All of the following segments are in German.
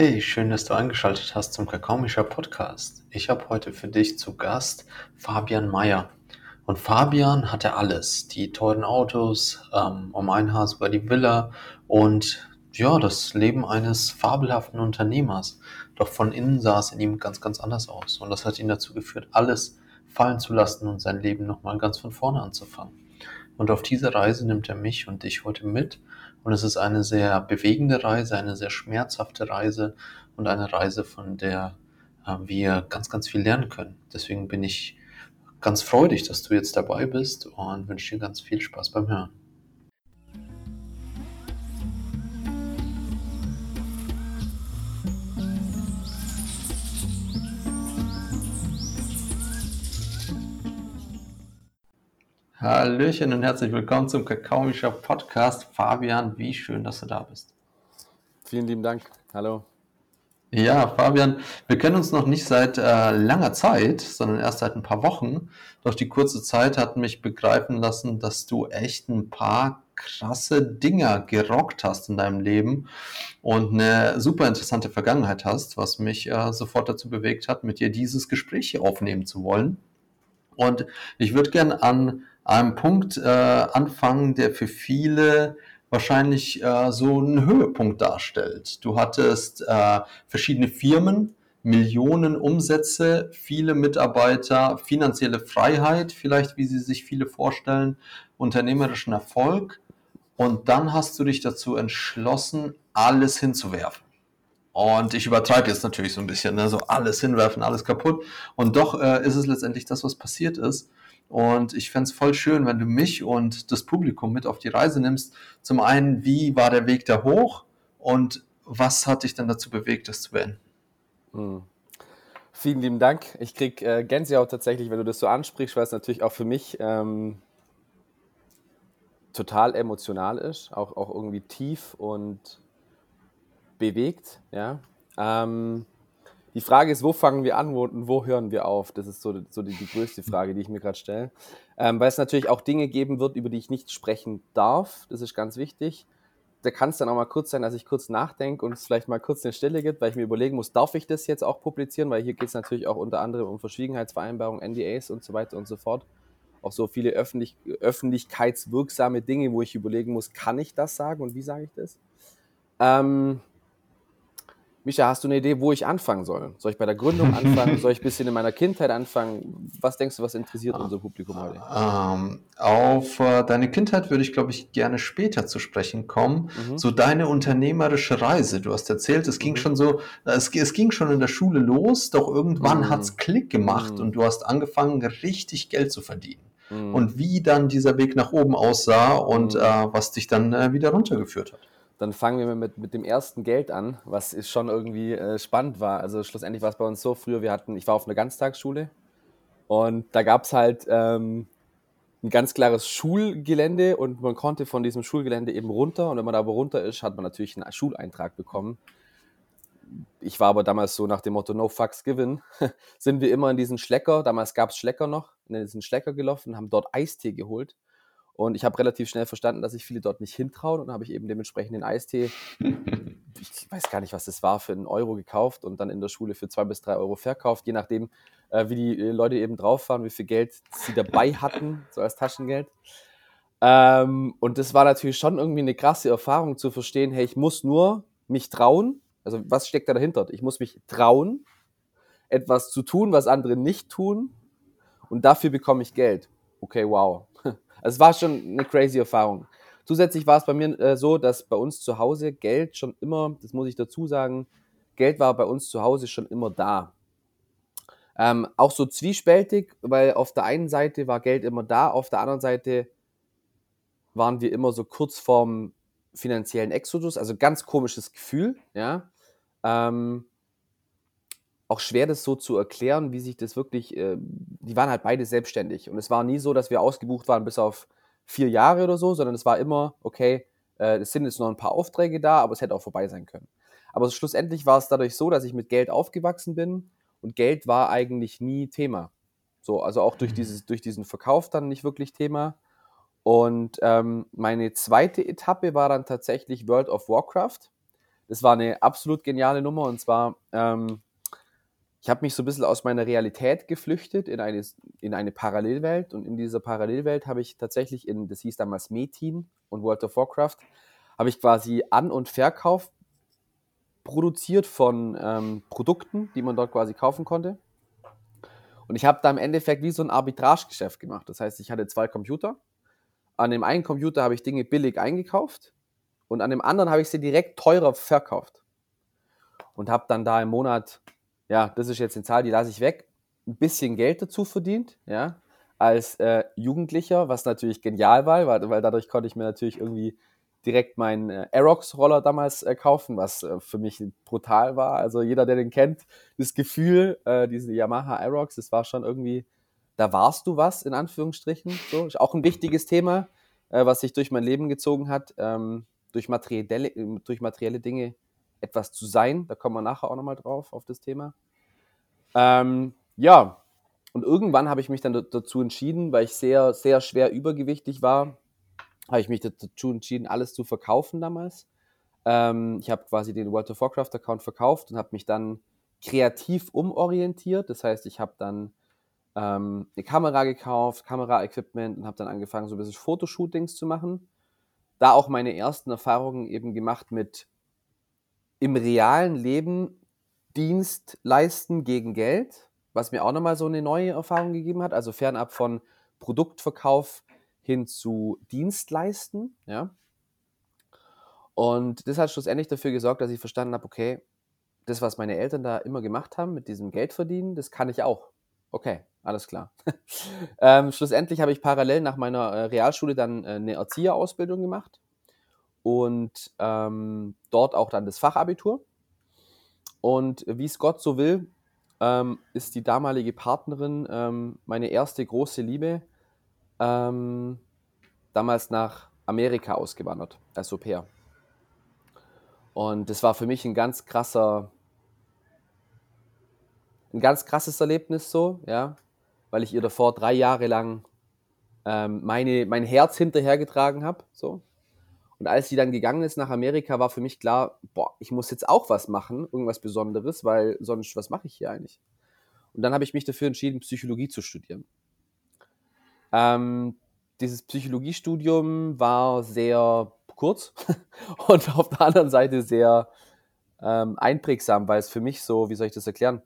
Hey, schön, dass du eingeschaltet hast zum Kakaomischer Podcast. Ich habe heute für dich zu Gast Fabian Meyer. Und Fabian hatte alles. Die teuren Autos, ähm, um ein Haus über die Villa und ja, das Leben eines fabelhaften Unternehmers. Doch von innen sah es in ihm ganz, ganz anders aus. Und das hat ihn dazu geführt, alles fallen zu lassen und sein Leben nochmal ganz von vorne anzufangen. Und auf diese Reise nimmt er mich und dich heute mit. Und es ist eine sehr bewegende Reise, eine sehr schmerzhafte Reise und eine Reise, von der äh, wir ganz, ganz viel lernen können. Deswegen bin ich ganz freudig, dass du jetzt dabei bist und wünsche dir ganz viel Spaß beim Hören. Hallöchen und herzlich willkommen zum Kakaomischer Podcast. Fabian, wie schön, dass du da bist. Vielen lieben Dank. Hallo. Ja, Fabian, wir kennen uns noch nicht seit äh, langer Zeit, sondern erst seit ein paar Wochen. Doch die kurze Zeit hat mich begreifen lassen, dass du echt ein paar krasse Dinger gerockt hast in deinem Leben und eine super interessante Vergangenheit hast, was mich äh, sofort dazu bewegt hat, mit dir dieses Gespräch hier aufnehmen zu wollen. Und ich würde gern an einem Punkt äh, anfangen, der für viele wahrscheinlich äh, so einen Höhepunkt darstellt. Du hattest äh, verschiedene Firmen, Millionen Umsätze, viele Mitarbeiter, finanzielle Freiheit, vielleicht wie sie sich viele vorstellen, unternehmerischen Erfolg. Und dann hast du dich dazu entschlossen, alles hinzuwerfen. Und ich übertreibe jetzt natürlich so ein bisschen, ne? so alles hinwerfen, alles kaputt. Und doch äh, ist es letztendlich das, was passiert ist. Und ich fände es voll schön, wenn du mich und das Publikum mit auf die Reise nimmst. Zum einen, wie war der Weg da hoch und was hat dich dann dazu bewegt, das zu beenden? Hm. Vielen lieben Dank. Ich kriege äh, Gänsehaut tatsächlich, wenn du das so ansprichst, weil es natürlich auch für mich ähm, total emotional ist, auch, auch irgendwie tief und bewegt. Ja. Ähm, die Frage ist, wo fangen wir an und wo hören wir auf? Das ist so, so die, die größte Frage, die ich mir gerade stelle. Ähm, weil es natürlich auch Dinge geben wird, über die ich nicht sprechen darf. Das ist ganz wichtig. Da kann es dann auch mal kurz sein, dass ich kurz nachdenke und es vielleicht mal kurz eine Stelle gibt, weil ich mir überlegen muss, darf ich das jetzt auch publizieren? Weil hier geht es natürlich auch unter anderem um Verschwiegenheitsvereinbarungen, NDAs und so weiter und so fort. Auch so viele öffentlich, öffentlichkeitswirksame Dinge, wo ich überlegen muss, kann ich das sagen und wie sage ich das? Ähm, Micha, hast du eine Idee, wo ich anfangen soll? Soll ich bei der Gründung anfangen? soll ich ein bisschen in meiner Kindheit anfangen? Was denkst du, was interessiert unser Publikum heute? Ähm, auf äh, deine Kindheit würde ich, glaube ich, gerne später zu sprechen kommen. Mhm. So deine unternehmerische Reise. Du hast erzählt, es ging mhm. schon so, es, es, ging schon in der Schule los, doch irgendwann mhm. hat es Klick gemacht mhm. und du hast angefangen, richtig Geld zu verdienen. Mhm. Und wie dann dieser Weg nach oben aussah und mhm. äh, was dich dann äh, wieder runtergeführt hat. Dann fangen wir mit, mit dem ersten Geld an, was ist schon irgendwie äh, spannend war. Also schlussendlich war es bei uns so, früher wir hatten, ich war auf einer Ganztagsschule und da gab es halt ähm, ein ganz klares Schulgelände und man konnte von diesem Schulgelände eben runter und wenn man da aber runter ist, hat man natürlich einen Schuleintrag bekommen. Ich war aber damals so nach dem Motto No Fucks Given, sind wir immer in diesen Schlecker, damals gab es Schlecker noch, in diesen Schlecker gelaufen, haben dort Eistee geholt und ich habe relativ schnell verstanden, dass sich viele dort nicht hintrauen und habe ich eben dementsprechend den Eistee, ich weiß gar nicht, was das war, für einen Euro gekauft und dann in der Schule für zwei bis drei Euro verkauft, je nachdem, äh, wie die äh, Leute eben drauf waren, wie viel Geld sie dabei hatten, so als Taschengeld. Ähm, und das war natürlich schon irgendwie eine krasse Erfahrung zu verstehen, hey, ich muss nur mich trauen. Also was steckt da dahinter? Ich muss mich trauen, etwas zu tun, was andere nicht tun und dafür bekomme ich Geld. Okay, wow. Also es war schon eine crazy Erfahrung. Zusätzlich war es bei mir äh, so, dass bei uns zu Hause Geld schon immer, das muss ich dazu sagen, Geld war bei uns zu Hause schon immer da. Ähm, auch so zwiespältig, weil auf der einen Seite war Geld immer da, auf der anderen Seite waren wir immer so kurz vorm finanziellen Exodus, also ganz komisches Gefühl, ja. Ähm, auch schwer, das so zu erklären, wie sich das wirklich, äh, die waren halt beide selbstständig. Und es war nie so, dass wir ausgebucht waren bis auf vier Jahre oder so, sondern es war immer, okay, äh, es sind jetzt noch ein paar Aufträge da, aber es hätte auch vorbei sein können. Aber schlussendlich war es dadurch so, dass ich mit Geld aufgewachsen bin und Geld war eigentlich nie Thema. So, also auch durch, mhm. dieses, durch diesen Verkauf dann nicht wirklich Thema. Und ähm, meine zweite Etappe war dann tatsächlich World of Warcraft. das war eine absolut geniale Nummer und zwar, ähm, ich habe mich so ein bisschen aus meiner Realität geflüchtet in eine, in eine Parallelwelt und in dieser Parallelwelt habe ich tatsächlich in, das hieß damals Metin und World of Warcraft, habe ich quasi An- und Verkauf produziert von ähm, Produkten, die man dort quasi kaufen konnte. Und ich habe da im Endeffekt wie so ein Arbitragegeschäft gemacht. Das heißt, ich hatte zwei Computer. An dem einen Computer habe ich Dinge billig eingekauft und an dem anderen habe ich sie direkt teurer verkauft. Und habe dann da im Monat, ja, das ist jetzt eine Zahl, die lasse ich weg, ein bisschen Geld dazu verdient, ja, als äh, Jugendlicher, was natürlich genial war, weil, weil dadurch konnte ich mir natürlich irgendwie direkt meinen äh, Aerox-Roller damals äh, kaufen, was äh, für mich brutal war. Also jeder, der den kennt, das Gefühl, äh, diese Yamaha Aerox, das war schon irgendwie, da warst du was, in Anführungsstrichen. So, ist auch ein wichtiges Thema, äh, was sich durch mein Leben gezogen hat, ähm, durch, materielle, durch materielle Dinge etwas zu sein. Da kommen wir nachher auch nochmal drauf, auf das Thema. Ähm, ja, und irgendwann habe ich mich dann dazu entschieden, weil ich sehr, sehr schwer übergewichtig war, habe ich mich dazu entschieden, alles zu verkaufen damals. Ähm, ich habe quasi den World of Warcraft Account verkauft und habe mich dann kreativ umorientiert. Das heißt, ich habe dann ähm, eine Kamera gekauft, Kameraequipment und habe dann angefangen, so ein bisschen Fotoshootings zu machen. Da auch meine ersten Erfahrungen eben gemacht mit im realen Leben Dienst leisten gegen Geld, was mir auch nochmal so eine neue Erfahrung gegeben hat. Also fernab von Produktverkauf hin zu Dienstleisten, ja. Und das hat schlussendlich dafür gesorgt, dass ich verstanden habe, okay, das, was meine Eltern da immer gemacht haben mit diesem Geld verdienen, das kann ich auch. Okay, alles klar. ähm, schlussendlich habe ich parallel nach meiner äh, Realschule dann äh, eine Erzieherausbildung gemacht und ähm, dort auch dann das Fachabitur. Und wie es Gott so will, ähm, ist die damalige Partnerin ähm, meine erste große Liebe ähm, damals nach Amerika ausgewandert, als Au pair. Und das war für mich ein ganz krasser, ein ganz krasses Erlebnis so, ja, weil ich ihr davor drei Jahre lang ähm, meine, mein Herz hinterhergetragen habe, so. Und als sie dann gegangen ist nach Amerika, war für mich klar, boah, ich muss jetzt auch was machen, irgendwas Besonderes, weil sonst, was mache ich hier eigentlich? Und dann habe ich mich dafür entschieden, Psychologie zu studieren. Ähm, dieses Psychologiestudium war sehr kurz und auf der anderen Seite sehr ähm, einprägsam, weil es für mich so, wie soll ich das erklären?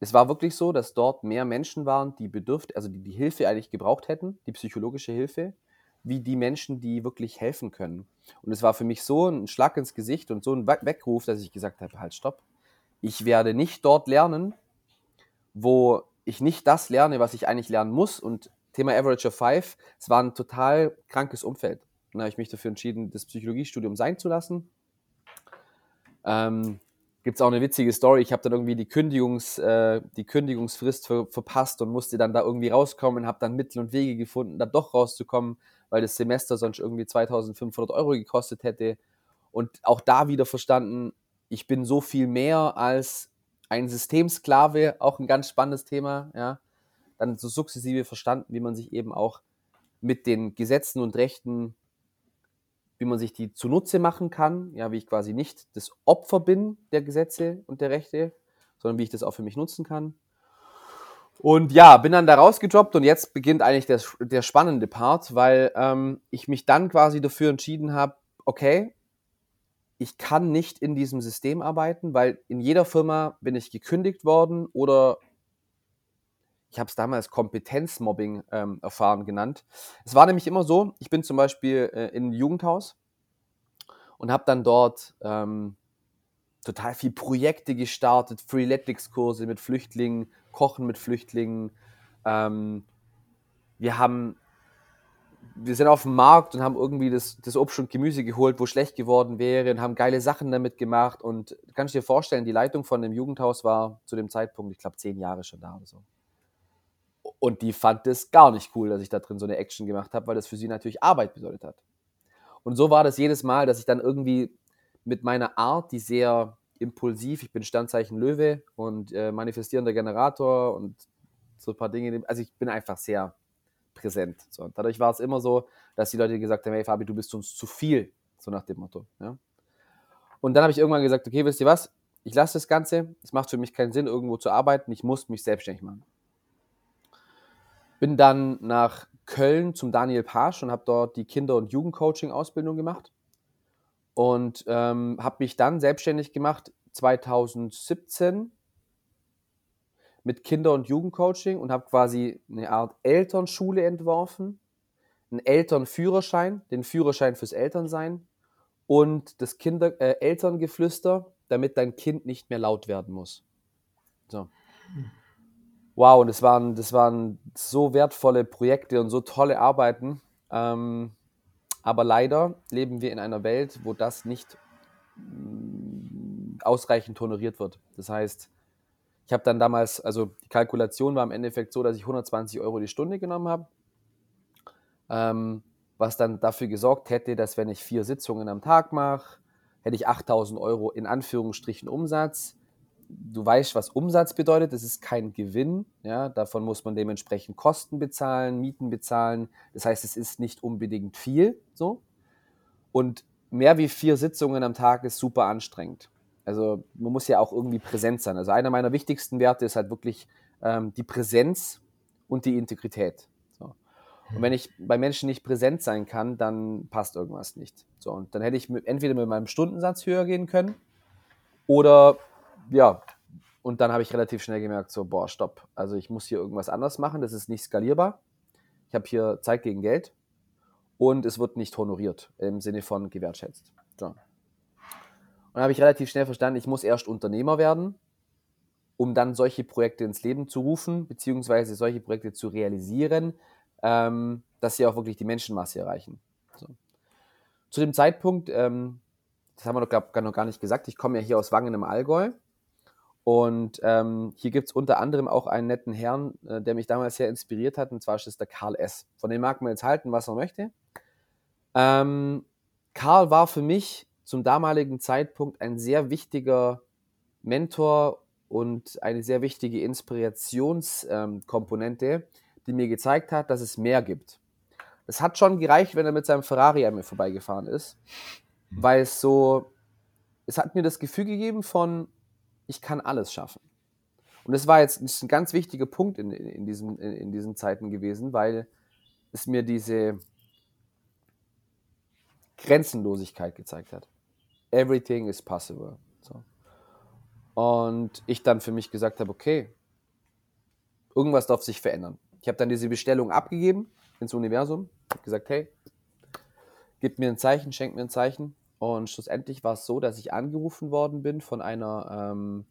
Es war wirklich so, dass dort mehr Menschen waren, die bedürft, also die die Hilfe eigentlich gebraucht hätten, die psychologische Hilfe, wie die Menschen, die wirklich helfen können. Und es war für mich so ein Schlag ins Gesicht und so ein Weckruf, dass ich gesagt habe, halt, stopp. Ich werde nicht dort lernen, wo ich nicht das lerne, was ich eigentlich lernen muss. Und Thema Average of Five, es war ein total krankes Umfeld. Dann habe ich mich dafür entschieden, das Psychologiestudium sein zu lassen. Ähm, Gibt es auch eine witzige Story. Ich habe dann irgendwie die, Kündigungs, äh, die Kündigungsfrist ver verpasst und musste dann da irgendwie rauskommen, habe dann Mittel und Wege gefunden, da doch rauszukommen, weil das Semester sonst irgendwie 2500 Euro gekostet hätte. Und auch da wieder verstanden, ich bin so viel mehr als ein Systemsklave, auch ein ganz spannendes Thema, ja. Dann so sukzessive verstanden, wie man sich eben auch mit den Gesetzen und Rechten, wie man sich die zunutze machen kann, ja, wie ich quasi nicht das Opfer bin der Gesetze und der Rechte, sondern wie ich das auch für mich nutzen kann. Und ja, bin dann da rausgedroppt und jetzt beginnt eigentlich der, der spannende Part, weil ähm, ich mich dann quasi dafür entschieden habe, okay, ich kann nicht in diesem System arbeiten, weil in jeder Firma bin ich gekündigt worden oder ich habe es damals Kompetenzmobbing ähm, erfahren genannt. Es war nämlich immer so, ich bin zum Beispiel äh, in ein Jugendhaus und habe dann dort ähm, total viel Projekte gestartet, Freeletics-Kurse mit Flüchtlingen, Kochen mit Flüchtlingen. Ähm, wir haben wir sind auf dem Markt und haben irgendwie das, das Obst und Gemüse geholt, wo schlecht geworden wäre und haben geile Sachen damit gemacht. Und kannst du dir vorstellen, die Leitung von dem Jugendhaus war zu dem Zeitpunkt, ich glaube, zehn Jahre schon da oder so. Und die fand es gar nicht cool, dass ich da drin so eine Action gemacht habe, weil das für sie natürlich Arbeit bedeutet hat. Und so war das jedes Mal, dass ich dann irgendwie mit meiner Art, die sehr impulsiv, ich bin Standzeichen Löwe und äh, manifestierender Generator und so ein paar Dinge, also ich bin einfach sehr präsent. So, dadurch war es immer so, dass die Leute gesagt haben, hey Fabi, du bist uns zu viel, so nach dem Motto. Ja? Und dann habe ich irgendwann gesagt, okay, wisst ihr was? Ich lasse das Ganze. Es macht für mich keinen Sinn, irgendwo zu arbeiten. Ich muss mich selbstständig machen. Bin dann nach Köln zum Daniel Pasch und habe dort die Kinder- und Jugendcoaching-Ausbildung gemacht. Und ähm, habe mich dann selbstständig gemacht 2017 mit Kinder- und Jugendcoaching und habe quasi eine Art Elternschule entworfen, einen Elternführerschein, den Führerschein fürs Elternsein und das Kinder äh, Elterngeflüster, damit dein Kind nicht mehr laut werden muss. So. Wow, das waren, das waren so wertvolle Projekte und so tolle Arbeiten. Ähm, aber leider leben wir in einer Welt, wo das nicht mm, ausreichend honoriert wird. Das heißt, ich habe dann damals, also die Kalkulation war im Endeffekt so, dass ich 120 Euro die Stunde genommen habe, ähm, was dann dafür gesorgt hätte, dass wenn ich vier Sitzungen am Tag mache, hätte ich 8000 Euro in Anführungsstrichen Umsatz. Du weißt, was Umsatz bedeutet, das ist kein Gewinn. Ja? Davon muss man dementsprechend Kosten bezahlen, Mieten bezahlen. Das heißt, es ist nicht unbedingt viel. So. Und mehr wie vier Sitzungen am Tag ist super anstrengend. Also man muss ja auch irgendwie präsent sein. Also einer meiner wichtigsten Werte ist halt wirklich ähm, die Präsenz und die Integrität. So. Und wenn ich bei Menschen nicht präsent sein kann, dann passt irgendwas nicht. So, und dann hätte ich mit, entweder mit meinem Stundensatz höher gehen können oder ja, und dann habe ich relativ schnell gemerkt, so, boah, stopp. Also ich muss hier irgendwas anders machen, das ist nicht skalierbar. Ich habe hier Zeit gegen Geld und es wird nicht honoriert im Sinne von gewertschätzt. So. Und dann habe ich relativ schnell verstanden, ich muss erst Unternehmer werden, um dann solche Projekte ins Leben zu rufen, beziehungsweise solche Projekte zu realisieren, ähm, dass sie auch wirklich die Menschenmasse erreichen. So. Zu dem Zeitpunkt, ähm, das haben wir doch glaub, noch gar nicht gesagt, ich komme ja hier aus Wangen im Allgäu. Und ähm, hier gibt es unter anderem auch einen netten Herrn, äh, der mich damals sehr inspiriert hat, und zwar ist es der Karl S. Von dem mag man jetzt halten, was er möchte. Ähm, Karl war für mich zum damaligen Zeitpunkt ein sehr wichtiger Mentor und eine sehr wichtige Inspirationskomponente, ähm, die mir gezeigt hat, dass es mehr gibt. Es hat schon gereicht, wenn er mit seinem Ferrari an mir vorbeigefahren ist, mhm. weil es so, es hat mir das Gefühl gegeben von, ich kann alles schaffen. Und das war jetzt ein ganz wichtiger Punkt in, in, diesen, in, in diesen Zeiten gewesen, weil es mir diese Grenzenlosigkeit gezeigt hat everything is possible. So. Und ich dann für mich gesagt habe, okay, irgendwas darf sich verändern. Ich habe dann diese Bestellung abgegeben ins Universum, habe gesagt, hey, gib mir ein Zeichen, schenk mir ein Zeichen. Und schlussendlich war es so, dass ich angerufen worden bin von einer ähm,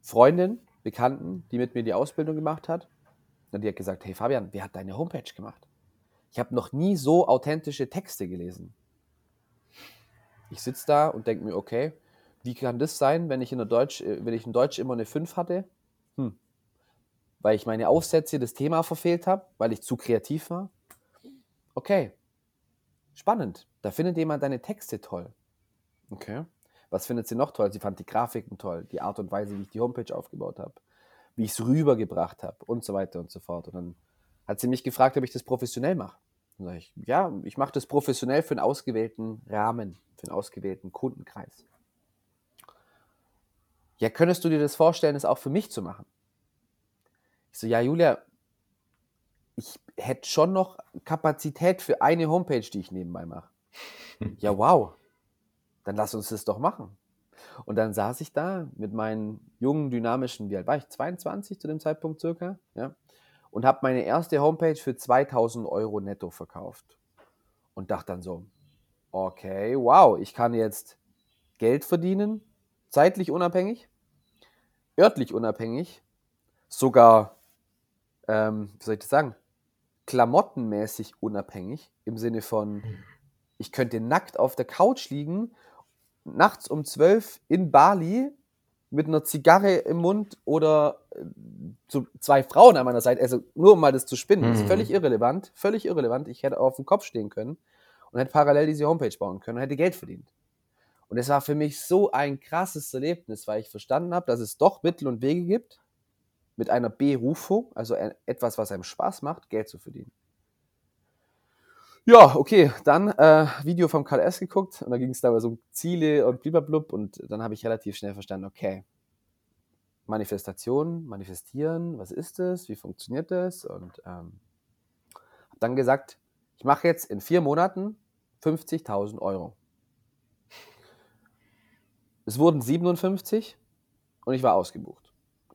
Freundin, Bekannten, die mit mir die Ausbildung gemacht hat. Und die hat gesagt, hey Fabian, wer hat deine Homepage gemacht? Ich habe noch nie so authentische Texte gelesen. Ich sitze da und denke mir, okay, wie kann das sein, wenn ich in, der Deutsch, äh, wenn ich in Deutsch immer eine 5 hatte? Hm. Weil ich meine Aufsätze, das Thema verfehlt habe, weil ich zu kreativ war? Okay, spannend. Da findet jemand deine Texte toll. Okay. Was findet sie noch toll? Sie fand die Grafiken toll, die Art und Weise, wie ich die Homepage aufgebaut habe, wie ich es rübergebracht habe und so weiter und so fort. Und dann hat sie mich gefragt, ob ich das professionell mache. Dann sage ich, ja, ich mache das professionell für einen ausgewählten Rahmen für einen ausgewählten Kundenkreis. Ja, könntest du dir das vorstellen, es auch für mich zu machen? Ich so, ja, Julia, ich hätte schon noch Kapazität für eine Homepage, die ich nebenbei mache. ja, wow. Dann lass uns das doch machen. Und dann saß ich da mit meinen jungen, dynamischen, wie alt war ich? 22 zu dem Zeitpunkt circa, ja. Und habe meine erste Homepage für 2000 Euro netto verkauft. Und dachte dann so, okay, wow, ich kann jetzt Geld verdienen, zeitlich unabhängig, örtlich unabhängig, sogar, ähm, wie soll ich das sagen, klamottenmäßig unabhängig, im Sinne von, ich könnte nackt auf der Couch liegen, nachts um zwölf in Bali mit einer Zigarre im Mund oder so äh, zwei Frauen an meiner Seite, also nur um mal das zu spinnen, mhm. ist völlig irrelevant, völlig irrelevant. Ich hätte auf dem Kopf stehen können und hätte parallel diese Homepage bauen können und hätte Geld verdient. Und es war für mich so ein krasses Erlebnis, weil ich verstanden habe, dass es doch Mittel und Wege gibt, mit einer Berufung, also etwas, was einem Spaß macht, Geld zu verdienen. Ja, okay, dann äh, Video vom KLS geguckt und da ging es dabei so um Ziele und blub und dann habe ich relativ schnell verstanden, okay, Manifestation, manifestieren, was ist das, wie funktioniert das und ähm, habe dann gesagt, ich mache jetzt in vier Monaten 50.000 Euro. Es wurden 57 und ich war ausgebucht.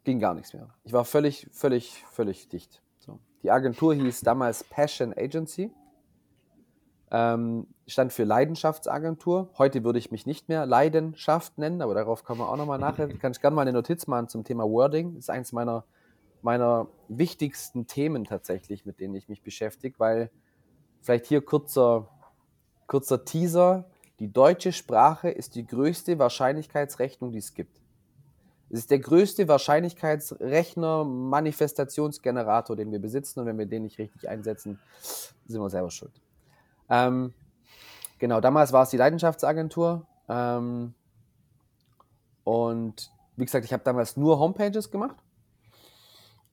Ging gar nichts mehr. Ich war völlig, völlig, völlig dicht. So. Die Agentur hieß damals Passion Agency ähm, stand für Leidenschaftsagentur. Heute würde ich mich nicht mehr Leidenschaft nennen, aber darauf kommen wir auch nochmal nachher. Kann ich gerne mal eine Notiz machen zum Thema Wording. Das ist eins meiner, meiner wichtigsten Themen tatsächlich, mit denen ich mich beschäftige, weil vielleicht hier kurzer, kurzer Teaser. Die deutsche Sprache ist die größte Wahrscheinlichkeitsrechnung, die es gibt. Es ist der größte Wahrscheinlichkeitsrechner, Manifestationsgenerator, den wir besitzen. Und wenn wir den nicht richtig einsetzen, sind wir selber schuld. Ähm, genau, damals war es die Leidenschaftsagentur. Ähm, und wie gesagt, ich habe damals nur Homepages gemacht.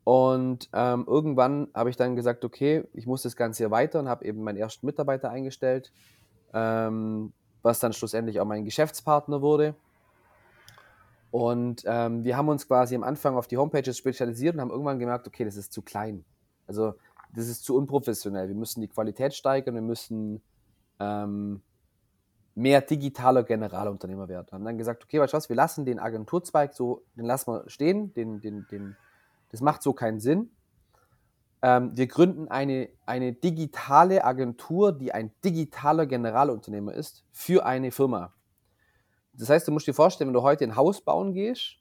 Und ähm, irgendwann habe ich dann gesagt, okay, ich muss das Ganze hier weiter und habe eben meinen ersten Mitarbeiter eingestellt, ähm, was dann schlussendlich auch mein Geschäftspartner wurde. Und ähm, wir haben uns quasi am Anfang auf die Homepages spezialisiert und haben irgendwann gemerkt, okay, das ist zu klein. Also das ist zu unprofessionell. Wir müssen die Qualität steigern, wir müssen ähm, mehr digitaler Generalunternehmer werden. Haben dann gesagt, okay, weißt du was, wir lassen den Agenturzweig so, den lassen wir stehen, den, den, den, das macht so keinen Sinn. Ähm, wir gründen eine, eine digitale Agentur, die ein digitaler Generalunternehmer ist, für eine Firma. Das heißt, du musst dir vorstellen, wenn du heute ein Haus bauen gehst,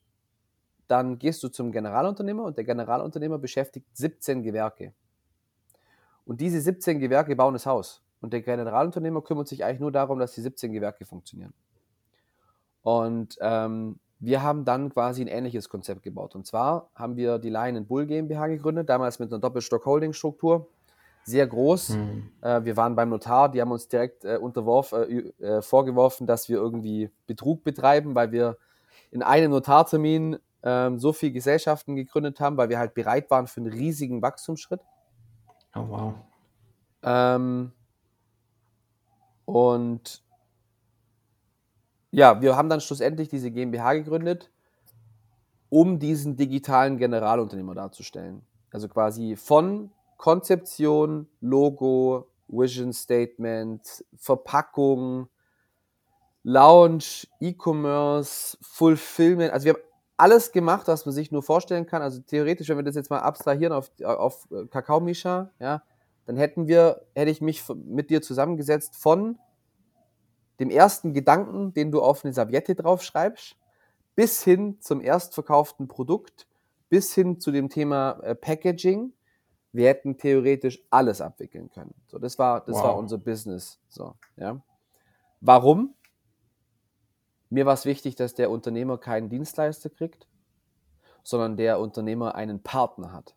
dann gehst du zum Generalunternehmer und der Generalunternehmer beschäftigt 17 Gewerke. Und diese 17 Gewerke bauen das Haus. Und der Generalunternehmer kümmert sich eigentlich nur darum, dass die 17 Gewerke funktionieren. Und ähm, wir haben dann quasi ein ähnliches Konzept gebaut. Und zwar haben wir die Lion Bull GmbH gegründet, damals mit einer Doppelstock-Holding-Struktur. Sehr groß. Mhm. Äh, wir waren beim Notar, die haben uns direkt äh, unterworfen, äh, äh, vorgeworfen, dass wir irgendwie Betrug betreiben, weil wir in einem Notartermin ähm, so viele Gesellschaften gegründet haben, weil wir halt bereit waren für einen riesigen Wachstumsschritt. Oh, wow. Ähm, und ja, wir haben dann schlussendlich diese GmbH gegründet, um diesen digitalen Generalunternehmer darzustellen. Also quasi von Konzeption, Logo, Vision Statement, Verpackung, Launch, E-Commerce, Fulfillment. Also wir haben alles gemacht, was man sich nur vorstellen kann. Also theoretisch, wenn wir das jetzt mal abstrahieren auf, auf äh, Kakao Misha, ja, dann hätten wir, hätte ich mich mit dir zusammengesetzt von dem ersten Gedanken, den du auf eine Serviette draufschreibst, bis hin zum erstverkauften Produkt, bis hin zu dem Thema äh, Packaging. Wir hätten theoretisch alles abwickeln können. So, das war, das wow. war unser Business. So, ja. Warum? Mir war es wichtig, dass der Unternehmer keinen Dienstleister kriegt, sondern der Unternehmer einen Partner hat.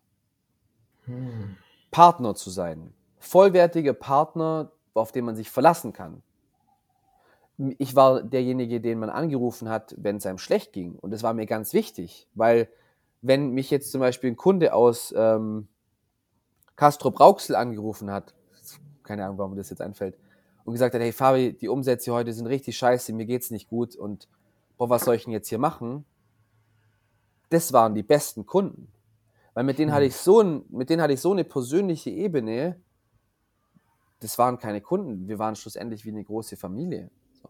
Hm. Partner zu sein. Vollwertige Partner, auf den man sich verlassen kann. Ich war derjenige, den man angerufen hat, wenn es einem schlecht ging. Und das war mir ganz wichtig, weil wenn mich jetzt zum Beispiel ein Kunde aus ähm, Castro Brauxel angerufen hat, keine Ahnung, warum mir das jetzt einfällt, und gesagt hat, hey Fabi, die Umsätze heute sind richtig scheiße, mir geht's nicht gut und boah, was soll ich denn jetzt hier machen? Das waren die besten Kunden. Weil mit denen hatte ich so, ein, mit denen hatte ich so eine persönliche Ebene, das waren keine Kunden, wir waren schlussendlich wie eine große Familie. So.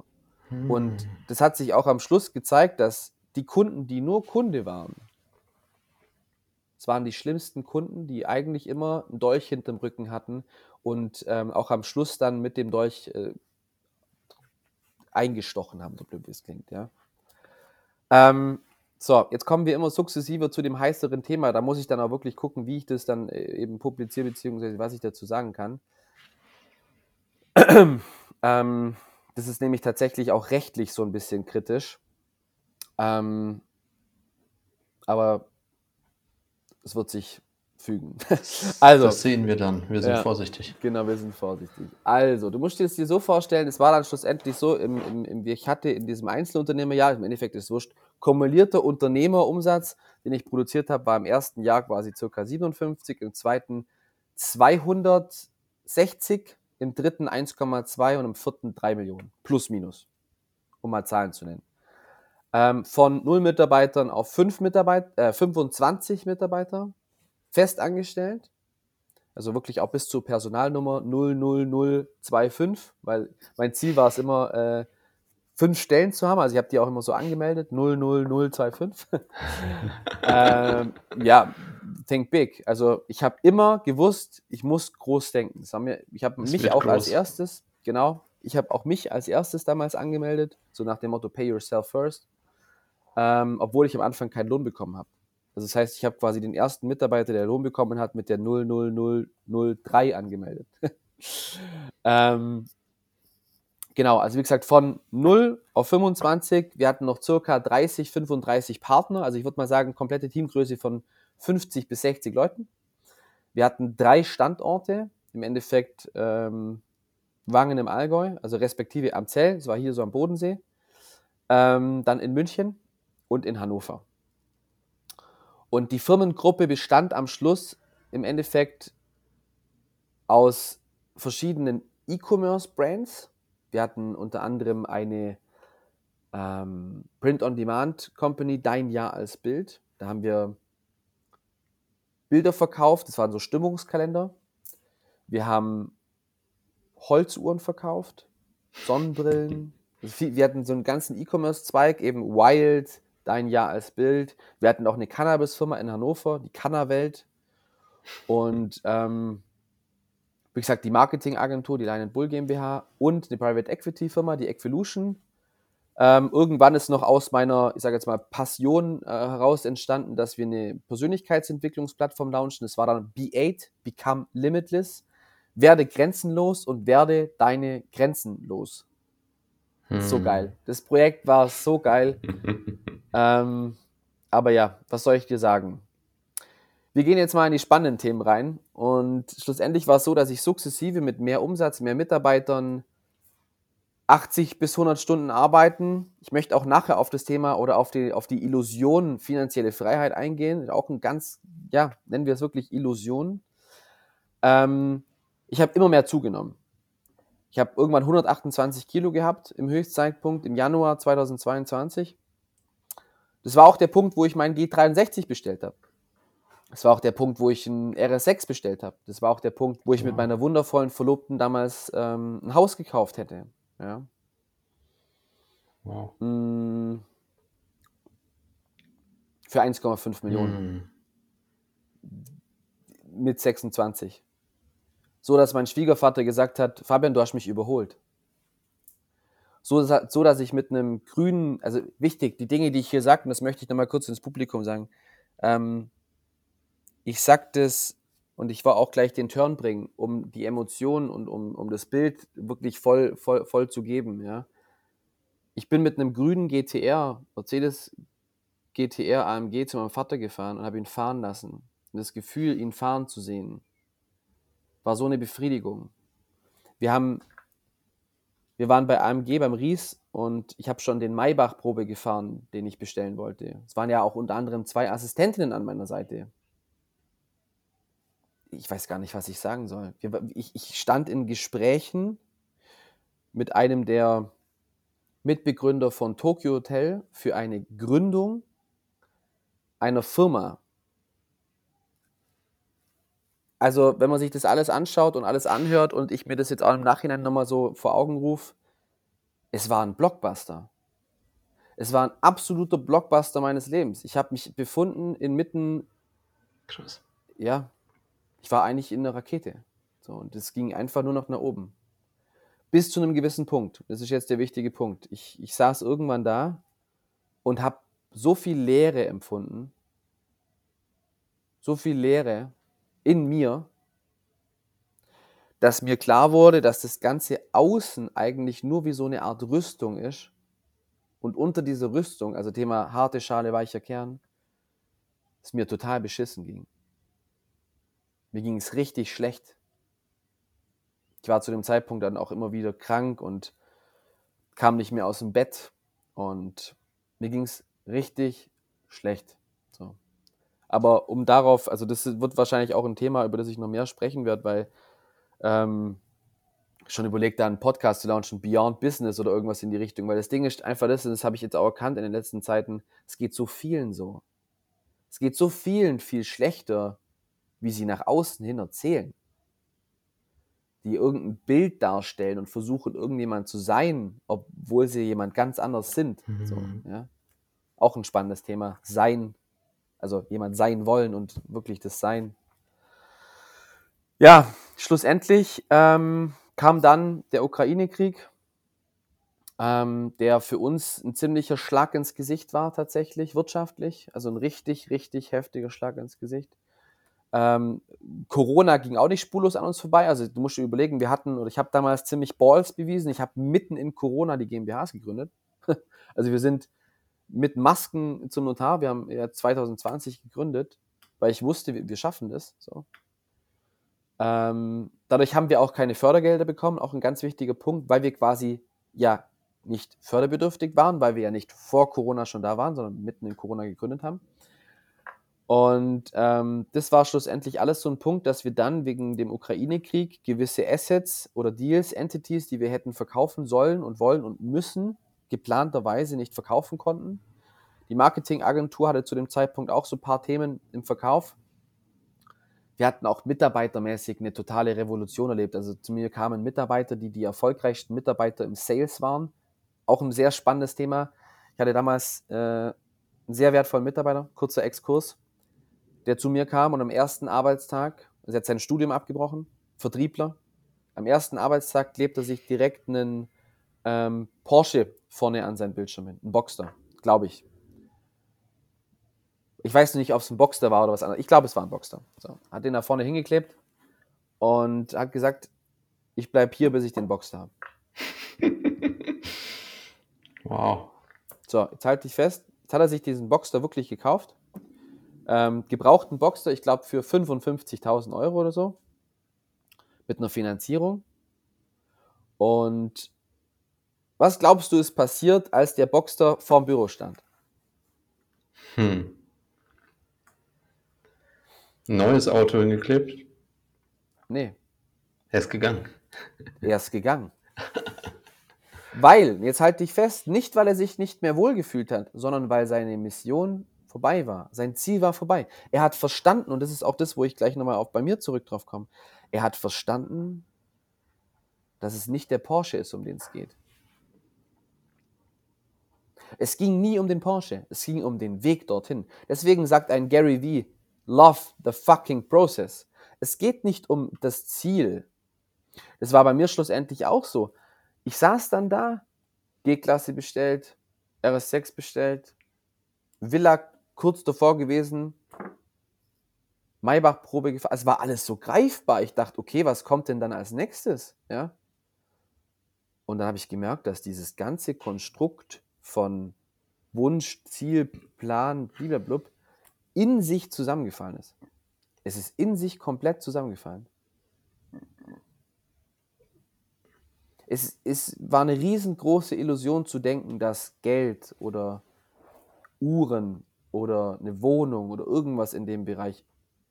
Hm. Und das hat sich auch am Schluss gezeigt, dass die Kunden, die nur Kunde waren, es waren die schlimmsten Kunden, die eigentlich immer ein Dolch hinterm Rücken hatten und ähm, auch am Schluss dann mit dem Dolch äh, eingestochen haben, so blöd wie es klingt, ja. Ähm, so, jetzt kommen wir immer sukzessive zu dem heißeren Thema. Da muss ich dann auch wirklich gucken, wie ich das dann äh, eben publiziere, beziehungsweise was ich dazu sagen kann. ähm, das ist nämlich tatsächlich auch rechtlich so ein bisschen kritisch. Ähm, aber es wird sich fügen. also, das sehen wir dann. Wir sind ja, vorsichtig. Genau, wir sind vorsichtig. Also, du musst dir das dir so vorstellen, es war dann schlussendlich so, im, im, im, ich hatte in diesem Einzelunternehmerjahr, im Endeffekt ist es wurscht, kumulierter Unternehmerumsatz, den ich produziert habe, war im ersten Jahr quasi ca. 57, im zweiten 260 im dritten 1,2 und im vierten 3 Millionen. Plus, minus. Um mal Zahlen zu nennen. Ähm, von 0 Mitarbeitern auf 5 Mitarbeit äh, 25 Mitarbeiter fest angestellt. Also wirklich auch bis zur Personalnummer 00025, weil mein Ziel war es immer, äh, fünf Stellen zu haben. Also ich habe die auch immer so angemeldet, 00025. ähm, ja, think big. Also ich habe immer gewusst, ich muss groß denken. Wir, ich habe mich auch groß. als erstes, genau, ich habe auch mich als erstes damals angemeldet, so nach dem Motto Pay yourself first, ähm, obwohl ich am Anfang keinen Lohn bekommen habe. Also das heißt, ich habe quasi den ersten Mitarbeiter, der Lohn bekommen hat, mit der 00003 angemeldet. ähm, Genau, also wie gesagt, von 0 auf 25, wir hatten noch circa 30, 35 Partner, also ich würde mal sagen, komplette Teamgröße von 50 bis 60 Leuten. Wir hatten drei Standorte, im Endeffekt ähm, Wangen im Allgäu, also respektive am Zell, das war hier so am Bodensee, ähm, dann in München und in Hannover. Und die Firmengruppe bestand am Schluss im Endeffekt aus verschiedenen E-Commerce-Brands, wir hatten unter anderem eine ähm, Print-on-Demand-Company, Dein Jahr als Bild. Da haben wir Bilder verkauft, das waren so Stimmungskalender. Wir haben Holzuhren verkauft, Sonnenbrillen. Also wir hatten so einen ganzen E-Commerce-Zweig, eben Wild, Dein Jahr als Bild. Wir hatten auch eine Cannabis-Firma in Hannover, die Canna-Welt. Und ähm, wie gesagt, die Marketingagentur, die Line Bull GmbH und eine Private Equity Firma, die Equilution. Ähm, irgendwann ist noch aus meiner, ich sage jetzt mal, Passion äh, heraus entstanden, dass wir eine Persönlichkeitsentwicklungsplattform launchen. Das war dann B8, Become Limitless. Werde grenzenlos und werde deine Grenzen los. So geil. Das Projekt war so geil. ähm, aber ja, was soll ich dir sagen? Wir gehen jetzt mal in die spannenden Themen rein. Und schlussendlich war es so, dass ich sukzessive mit mehr Umsatz, mehr Mitarbeitern 80 bis 100 Stunden arbeiten. Ich möchte auch nachher auf das Thema oder auf die, auf die Illusion finanzielle Freiheit eingehen. Auch ein ganz, ja, nennen wir es wirklich Illusion. Ähm, ich habe immer mehr zugenommen. Ich habe irgendwann 128 Kilo gehabt im Höchstzeitpunkt im Januar 2022. Das war auch der Punkt, wo ich meinen G63 bestellt habe. Das war auch der Punkt, wo ich ein RS6 bestellt habe. Das war auch der Punkt, wo ich mit meiner wundervollen Verlobten damals ähm, ein Haus gekauft hätte. Ja. Wow. Mm. Für 1,5 Millionen. Mm. Mit 26. So, dass mein Schwiegervater gesagt hat, Fabian, du hast mich überholt. So, so dass ich mit einem grünen, also wichtig, die Dinge, die ich hier sage, und das möchte ich nochmal kurz ins Publikum sagen, ähm, ich sag das und ich war auch gleich den Turn bringen, um die Emotionen und um, um das Bild wirklich voll, voll, voll zu geben, ja. Ich bin mit einem grünen GTR, Mercedes GTR AMG zu meinem Vater gefahren und habe ihn fahren lassen. Und das Gefühl, ihn fahren zu sehen, war so eine Befriedigung. Wir haben, wir waren bei AMG beim Ries und ich habe schon den Maybach-Probe gefahren, den ich bestellen wollte. Es waren ja auch unter anderem zwei Assistentinnen an meiner Seite ich weiß gar nicht, was ich sagen soll. Ich, ich stand in Gesprächen mit einem der Mitbegründer von Tokyo Hotel für eine Gründung einer Firma. Also, wenn man sich das alles anschaut und alles anhört und ich mir das jetzt auch im Nachhinein nochmal so vor Augen rufe, es war ein Blockbuster. Es war ein absoluter Blockbuster meines Lebens. Ich habe mich befunden inmitten. Krass. Ja, ich war eigentlich in einer Rakete. So, und es ging einfach nur noch nach oben. Bis zu einem gewissen Punkt. Das ist jetzt der wichtige Punkt. Ich, ich saß irgendwann da und habe so viel Leere empfunden, so viel Leere in mir, dass mir klar wurde, dass das ganze Außen eigentlich nur wie so eine Art Rüstung ist. Und unter dieser Rüstung, also Thema harte Schale, weicher Kern, es mir total beschissen ging. Mir ging es richtig schlecht. Ich war zu dem Zeitpunkt dann auch immer wieder krank und kam nicht mehr aus dem Bett und mir ging es richtig schlecht. Aber um darauf, also das wird wahrscheinlich auch ein Thema, über das ich noch mehr sprechen werde, weil ähm, schon überlegt, da einen Podcast zu launchen, Beyond Business oder irgendwas in die Richtung, weil das Ding ist einfach das, und das habe ich jetzt auch erkannt in den letzten Zeiten, es geht so vielen so. Es geht so vielen viel schlechter, wie sie nach außen hin erzählen. Die irgendein Bild darstellen und versuchen, irgendjemand zu sein, obwohl sie jemand ganz anders sind. Mhm. So, ja? Auch ein spannendes Thema. Sein. Also jemand sein wollen und wirklich das Sein. Ja, schlussendlich ähm, kam dann der Ukraine-Krieg, ähm, der für uns ein ziemlicher Schlag ins Gesicht war tatsächlich, wirtschaftlich. Also ein richtig, richtig heftiger Schlag ins Gesicht. Ähm, Corona ging auch nicht spurlos an uns vorbei. Also du musst dir überlegen, wir hatten, oder ich habe damals ziemlich Balls bewiesen. Ich habe mitten in Corona die GmbHs gegründet. also wir sind mit Masken zum Notar. Wir haben ja 2020 gegründet, weil ich wusste, wir, schaffen das. So. Ähm, dadurch haben wir auch keine Fördergelder bekommen, auch ein ganz wichtiger Punkt, weil wir quasi ja nicht förderbedürftig waren, weil wir ja nicht vor Corona schon da waren, sondern mitten in Corona gegründet haben. Und ähm, das war schlussendlich alles so ein Punkt, dass wir dann wegen dem Ukraine-Krieg gewisse Assets oder Deals, Entities, die wir hätten verkaufen sollen und wollen und müssen, geplanterweise nicht verkaufen konnten. Die Marketingagentur hatte zu dem Zeitpunkt auch so ein paar Themen im Verkauf. Wir hatten auch mitarbeitermäßig eine totale Revolution erlebt. Also zu mir kamen Mitarbeiter, die die erfolgreichsten Mitarbeiter im Sales waren. Auch ein sehr spannendes Thema. Ich hatte damals äh, einen sehr wertvollen Mitarbeiter, kurzer Exkurs der zu mir kam und am ersten Arbeitstag, also er hat sein Studium abgebrochen, Vertriebler, am ersten Arbeitstag klebt er sich direkt einen ähm, Porsche vorne an sein Bildschirm hin, ein Boxster, glaube ich. Ich weiß nicht, ob es ein Boxster war oder was anderes. Ich glaube, es war ein Boxster. So, hat den da vorne hingeklebt und hat gesagt, ich bleibe hier, bis ich den Boxster habe. wow. So, jetzt halte ich fest. Jetzt hat er sich diesen Boxster wirklich gekauft ähm, gebrauchten Boxer, ich glaube, für 55.000 Euro oder so. Mit einer Finanzierung. Und was glaubst du, ist passiert, als der Boxer vorm Büro stand? Hm. Neues Auto hingeklebt? Nee. Er ist gegangen. Er ist gegangen. weil, jetzt halte ich fest, nicht weil er sich nicht mehr wohlgefühlt hat, sondern weil seine Mission vorbei war. Sein Ziel war vorbei. Er hat verstanden, und das ist auch das, wo ich gleich nochmal auf bei mir zurück drauf komme. Er hat verstanden, dass es nicht der Porsche ist, um den es geht. Es ging nie um den Porsche, es ging um den Weg dorthin. Deswegen sagt ein Gary Vee, love the fucking process. Es geht nicht um das Ziel. Das war bei mir schlussendlich auch so. Ich saß dann da, G-Klasse bestellt, RS6 bestellt, Villa kurz davor gewesen, Maybach-Probe gefahren. Es war alles so greifbar. Ich dachte, okay, was kommt denn dann als nächstes? Ja? Und dann habe ich gemerkt, dass dieses ganze Konstrukt von Wunsch, Ziel, Plan, blablabla, in sich zusammengefallen ist. Es ist in sich komplett zusammengefallen. Es, es war eine riesengroße Illusion zu denken, dass Geld oder Uhren oder eine Wohnung oder irgendwas in dem Bereich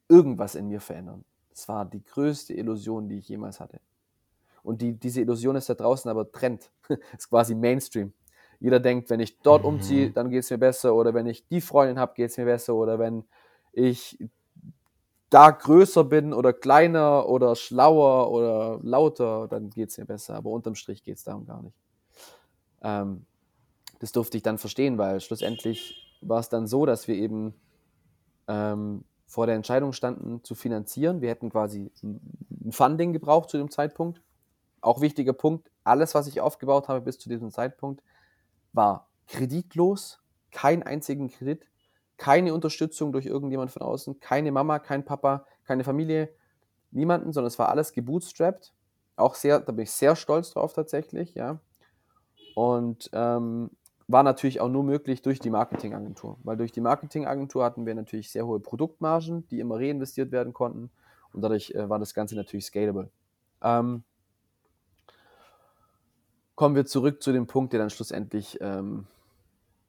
irgendwas in mir verändern. Das war die größte Illusion, die ich jemals hatte. Und die, diese Illusion ist da draußen aber Trend. ist quasi Mainstream. Jeder denkt, wenn ich dort mhm. umziehe, dann geht es mir besser. Oder wenn ich die Freundin habe, geht es mir besser. Oder wenn ich da größer bin oder kleiner oder schlauer oder lauter, dann geht es mir besser. Aber unterm Strich geht es darum gar nicht. Ähm, das durfte ich dann verstehen, weil schlussendlich war es dann so, dass wir eben ähm, vor der Entscheidung standen, zu finanzieren. Wir hätten quasi ein Funding gebraucht zu dem Zeitpunkt. Auch wichtiger Punkt, alles, was ich aufgebaut habe bis zu diesem Zeitpunkt, war kreditlos, keinen einzigen Kredit, keine Unterstützung durch irgendjemand von außen, keine Mama, kein Papa, keine Familie, niemanden, sondern es war alles gebootstrapped. Auch sehr, da bin ich sehr stolz drauf tatsächlich, ja. Und ähm, war natürlich auch nur möglich durch die Marketingagentur, weil durch die Marketingagentur hatten wir natürlich sehr hohe Produktmargen, die immer reinvestiert werden konnten und dadurch äh, war das Ganze natürlich scalable. Ähm, kommen wir zurück zu dem Punkt, der dann schlussendlich ähm,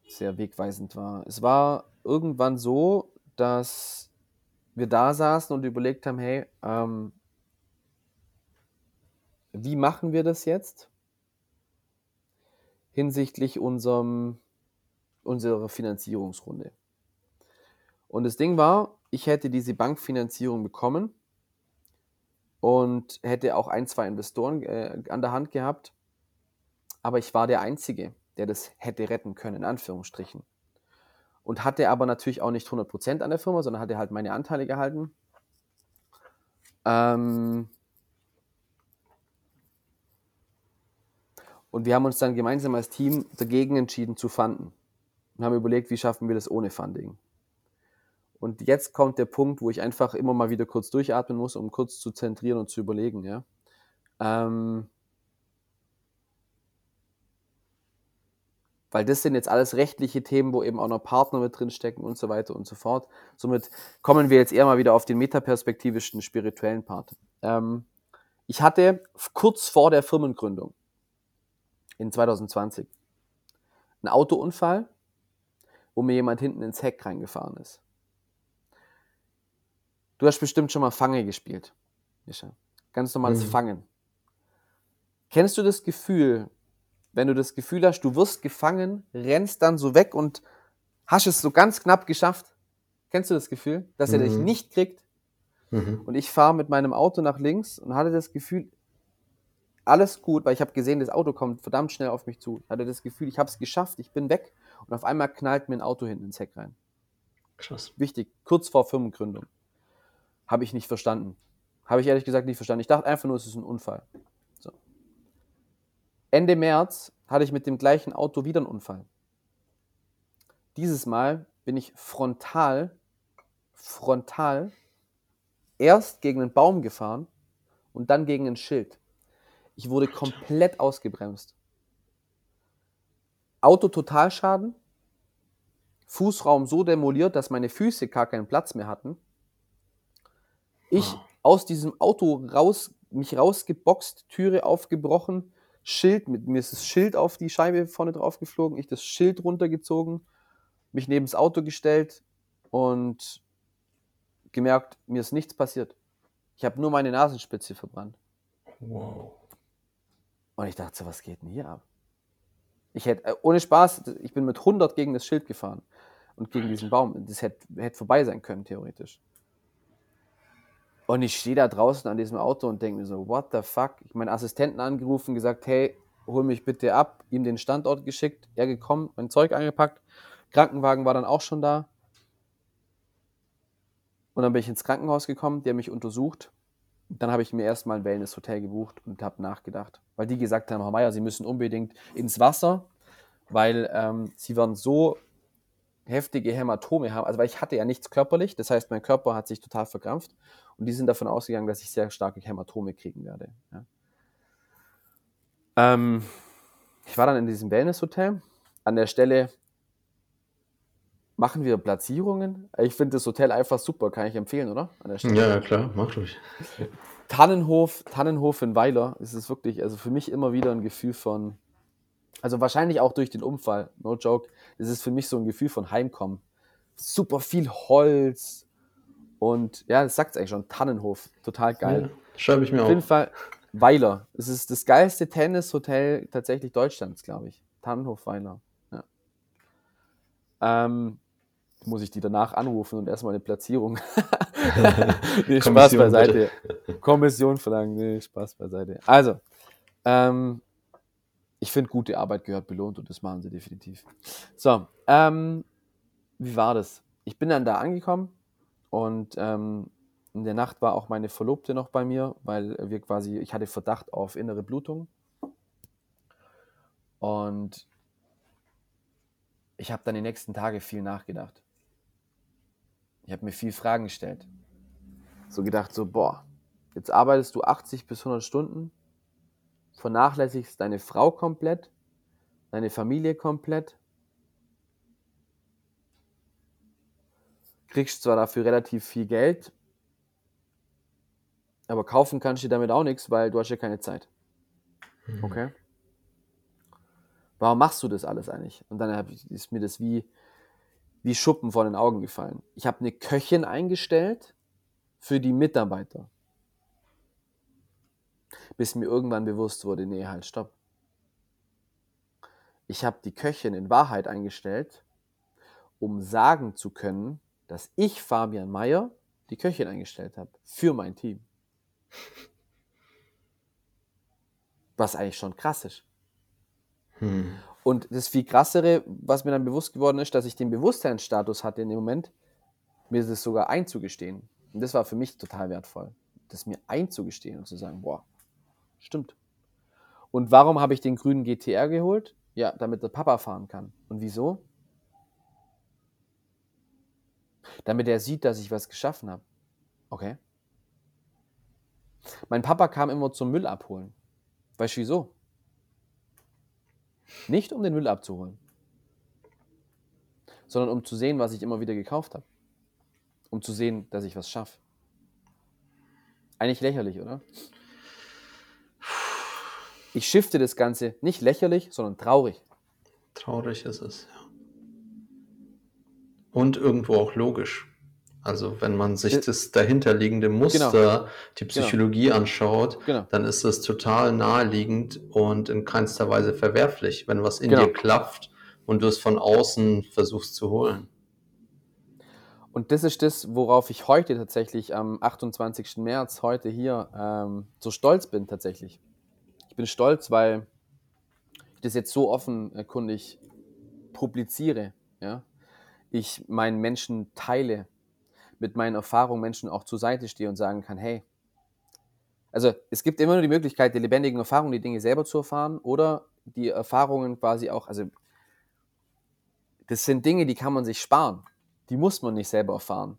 sehr wegweisend war. Es war irgendwann so, dass wir da saßen und überlegt haben, hey, ähm, wie machen wir das jetzt hinsichtlich unserem, unserer Finanzierungsrunde? Und das Ding war, ich hätte diese Bankfinanzierung bekommen und hätte auch ein, zwei Investoren äh, an der Hand gehabt, aber ich war der Einzige, der das hätte retten können, in Anführungsstrichen. Und hatte aber natürlich auch nicht 100% an der Firma, sondern hatte halt meine Anteile gehalten. Ähm, Und wir haben uns dann gemeinsam als Team dagegen entschieden zu funden und haben überlegt, wie schaffen wir das ohne Funding. Und jetzt kommt der Punkt, wo ich einfach immer mal wieder kurz durchatmen muss, um kurz zu zentrieren und zu überlegen. Ja? Ähm, weil das sind jetzt alles rechtliche Themen, wo eben auch noch Partner mit drin stecken und so weiter und so fort. Somit kommen wir jetzt eher mal wieder auf den metaperspektivischen spirituellen Part. Ähm, ich hatte kurz vor der Firmengründung in 2020. Ein Autounfall, wo mir jemand hinten ins Heck reingefahren ist. Du hast bestimmt schon mal Fange gespielt, Mischa. Ganz normales mhm. Fangen. Kennst du das Gefühl, wenn du das Gefühl hast, du wirst gefangen, rennst dann so weg und hast es so ganz knapp geschafft? Kennst du das Gefühl, dass mhm. er dich mhm. nicht kriegt? Mhm. Und ich fahre mit meinem Auto nach links und hatte das Gefühl, alles gut, weil ich habe gesehen, das Auto kommt verdammt schnell auf mich zu. Ich hatte das Gefühl, ich habe es geschafft, ich bin weg und auf einmal knallt mir ein Auto hinten ins Heck rein. Krass. Wichtig, kurz vor Firmengründung. Habe ich nicht verstanden. Habe ich ehrlich gesagt nicht verstanden. Ich dachte einfach nur, es ist ein Unfall. Ende März hatte ich mit dem gleichen Auto wieder einen Unfall. Dieses Mal bin ich frontal, frontal erst gegen einen Baum gefahren und dann gegen ein Schild. Ich wurde komplett ausgebremst. Auto Totalschaden, Fußraum so demoliert, dass meine Füße gar keinen Platz mehr hatten. Ich oh. aus diesem Auto raus, mich rausgeboxt, Türe aufgebrochen, Schild, mit mir ist das Schild auf die Scheibe vorne drauf geflogen, ich das Schild runtergezogen, mich neben das Auto gestellt und gemerkt, mir ist nichts passiert. Ich habe nur meine Nasenspitze verbrannt. Wow. Und ich dachte so, was geht denn hier ab? Ich hätte, äh, ohne Spaß, ich bin mit 100 gegen das Schild gefahren und gegen diesen Baum. Das hätte, hätte vorbei sein können, theoretisch. Und ich stehe da draußen an diesem Auto und denke mir so, what the fuck? Ich meinen Assistenten angerufen, gesagt, hey, hol mich bitte ab, ihm den Standort geschickt, er gekommen, mein Zeug angepackt, Krankenwagen war dann auch schon da. Und dann bin ich ins Krankenhaus gekommen, der mich untersucht dann habe ich mir erstmal ein Wellness-Hotel gebucht und habe nachgedacht. Weil die gesagt haben, Herr Meier, Sie müssen unbedingt ins Wasser, weil ähm, Sie werden so heftige Hämatome haben. Also weil ich hatte ja nichts körperlich, das heißt, mein Körper hat sich total verkrampft und die sind davon ausgegangen, dass ich sehr starke Hämatome kriegen werde. Ja. Ähm, ich war dann in diesem Wellness-Hotel. An der Stelle machen wir Platzierungen. Ich finde das Hotel einfach super, kann ich empfehlen, oder? Ja, klar, mach durch. Tannenhof, Tannenhof in Weiler, es ist wirklich, also für mich immer wieder ein Gefühl von, also wahrscheinlich auch durch den Unfall, no joke, es ist für mich so ein Gefühl von Heimkommen. Super viel Holz und ja, das sagt es eigentlich schon, Tannenhof, total geil. Ja, schreibe ich mir auf. Auf jeden Fall Weiler. Es ist das geilste Tennishotel tatsächlich Deutschlands, glaube ich. Tannenhof Weiler. Ja. Ähm, muss ich die danach anrufen und erstmal eine Platzierung. nee, Spaß beiseite. Bitte. Kommission verlangen, nee, Spaß beiseite. Also, ähm, ich finde, gute Arbeit gehört belohnt und das machen sie definitiv. So, ähm, wie war das? Ich bin dann da angekommen und ähm, in der Nacht war auch meine Verlobte noch bei mir, weil wir quasi, ich hatte Verdacht auf innere Blutung. Und ich habe dann die nächsten Tage viel nachgedacht. Ich habe mir viel Fragen gestellt. So gedacht, so, boah, jetzt arbeitest du 80 bis 100 Stunden, vernachlässigst deine Frau komplett, deine Familie komplett, kriegst zwar dafür relativ viel Geld, aber kaufen kannst du damit auch nichts, weil du hast ja keine Zeit. Mhm. Okay? Warum machst du das alles eigentlich? Und dann ist mir das wie, wie Schuppen vor den Augen gefallen. Ich habe eine Köchin eingestellt für die Mitarbeiter. bis mir irgendwann bewusst wurde, nee, halt, stopp. Ich habe die Köchin in Wahrheit eingestellt, um sagen zu können, dass ich, Fabian Mayer, die Köchin eingestellt habe für mein Team. Was eigentlich schon krass ist. Hm. Und das viel krassere, was mir dann bewusst geworden ist, dass ich den Bewusstseinsstatus hatte in dem Moment, mir das sogar einzugestehen. Und das war für mich total wertvoll, das mir einzugestehen und zu sagen, boah, stimmt. Und warum habe ich den grünen GTR geholt? Ja, damit der Papa fahren kann. Und wieso? Damit er sieht, dass ich was geschaffen habe. Okay. Mein Papa kam immer zum Müll abholen. Weißt du wieso? Nicht um den Müll abzuholen, sondern um zu sehen, was ich immer wieder gekauft habe. Um zu sehen, dass ich was schaffe. Eigentlich lächerlich, oder? Ich shifte das Ganze nicht lächerlich, sondern traurig. Traurig ist es, ja. Und irgendwo auch logisch. Also wenn man sich das dahinterliegende Muster, genau. die genau. Psychologie genau. anschaut, genau. dann ist das total naheliegend und in keinster Weise verwerflich, wenn was in genau. dir klafft und du es von außen versuchst zu holen. Und das ist das, worauf ich heute tatsächlich am 28. März, heute hier, ähm, so stolz bin tatsächlich. Ich bin stolz, weil ich das jetzt so offenkundig publiziere. Ja? Ich meinen Menschen teile, mit meinen Erfahrungen Menschen auch zur Seite stehe und sagen kann, hey, also es gibt immer nur die Möglichkeit, die lebendigen Erfahrungen, die Dinge selber zu erfahren oder die Erfahrungen quasi auch, also das sind Dinge, die kann man sich sparen. Die muss man nicht selber erfahren.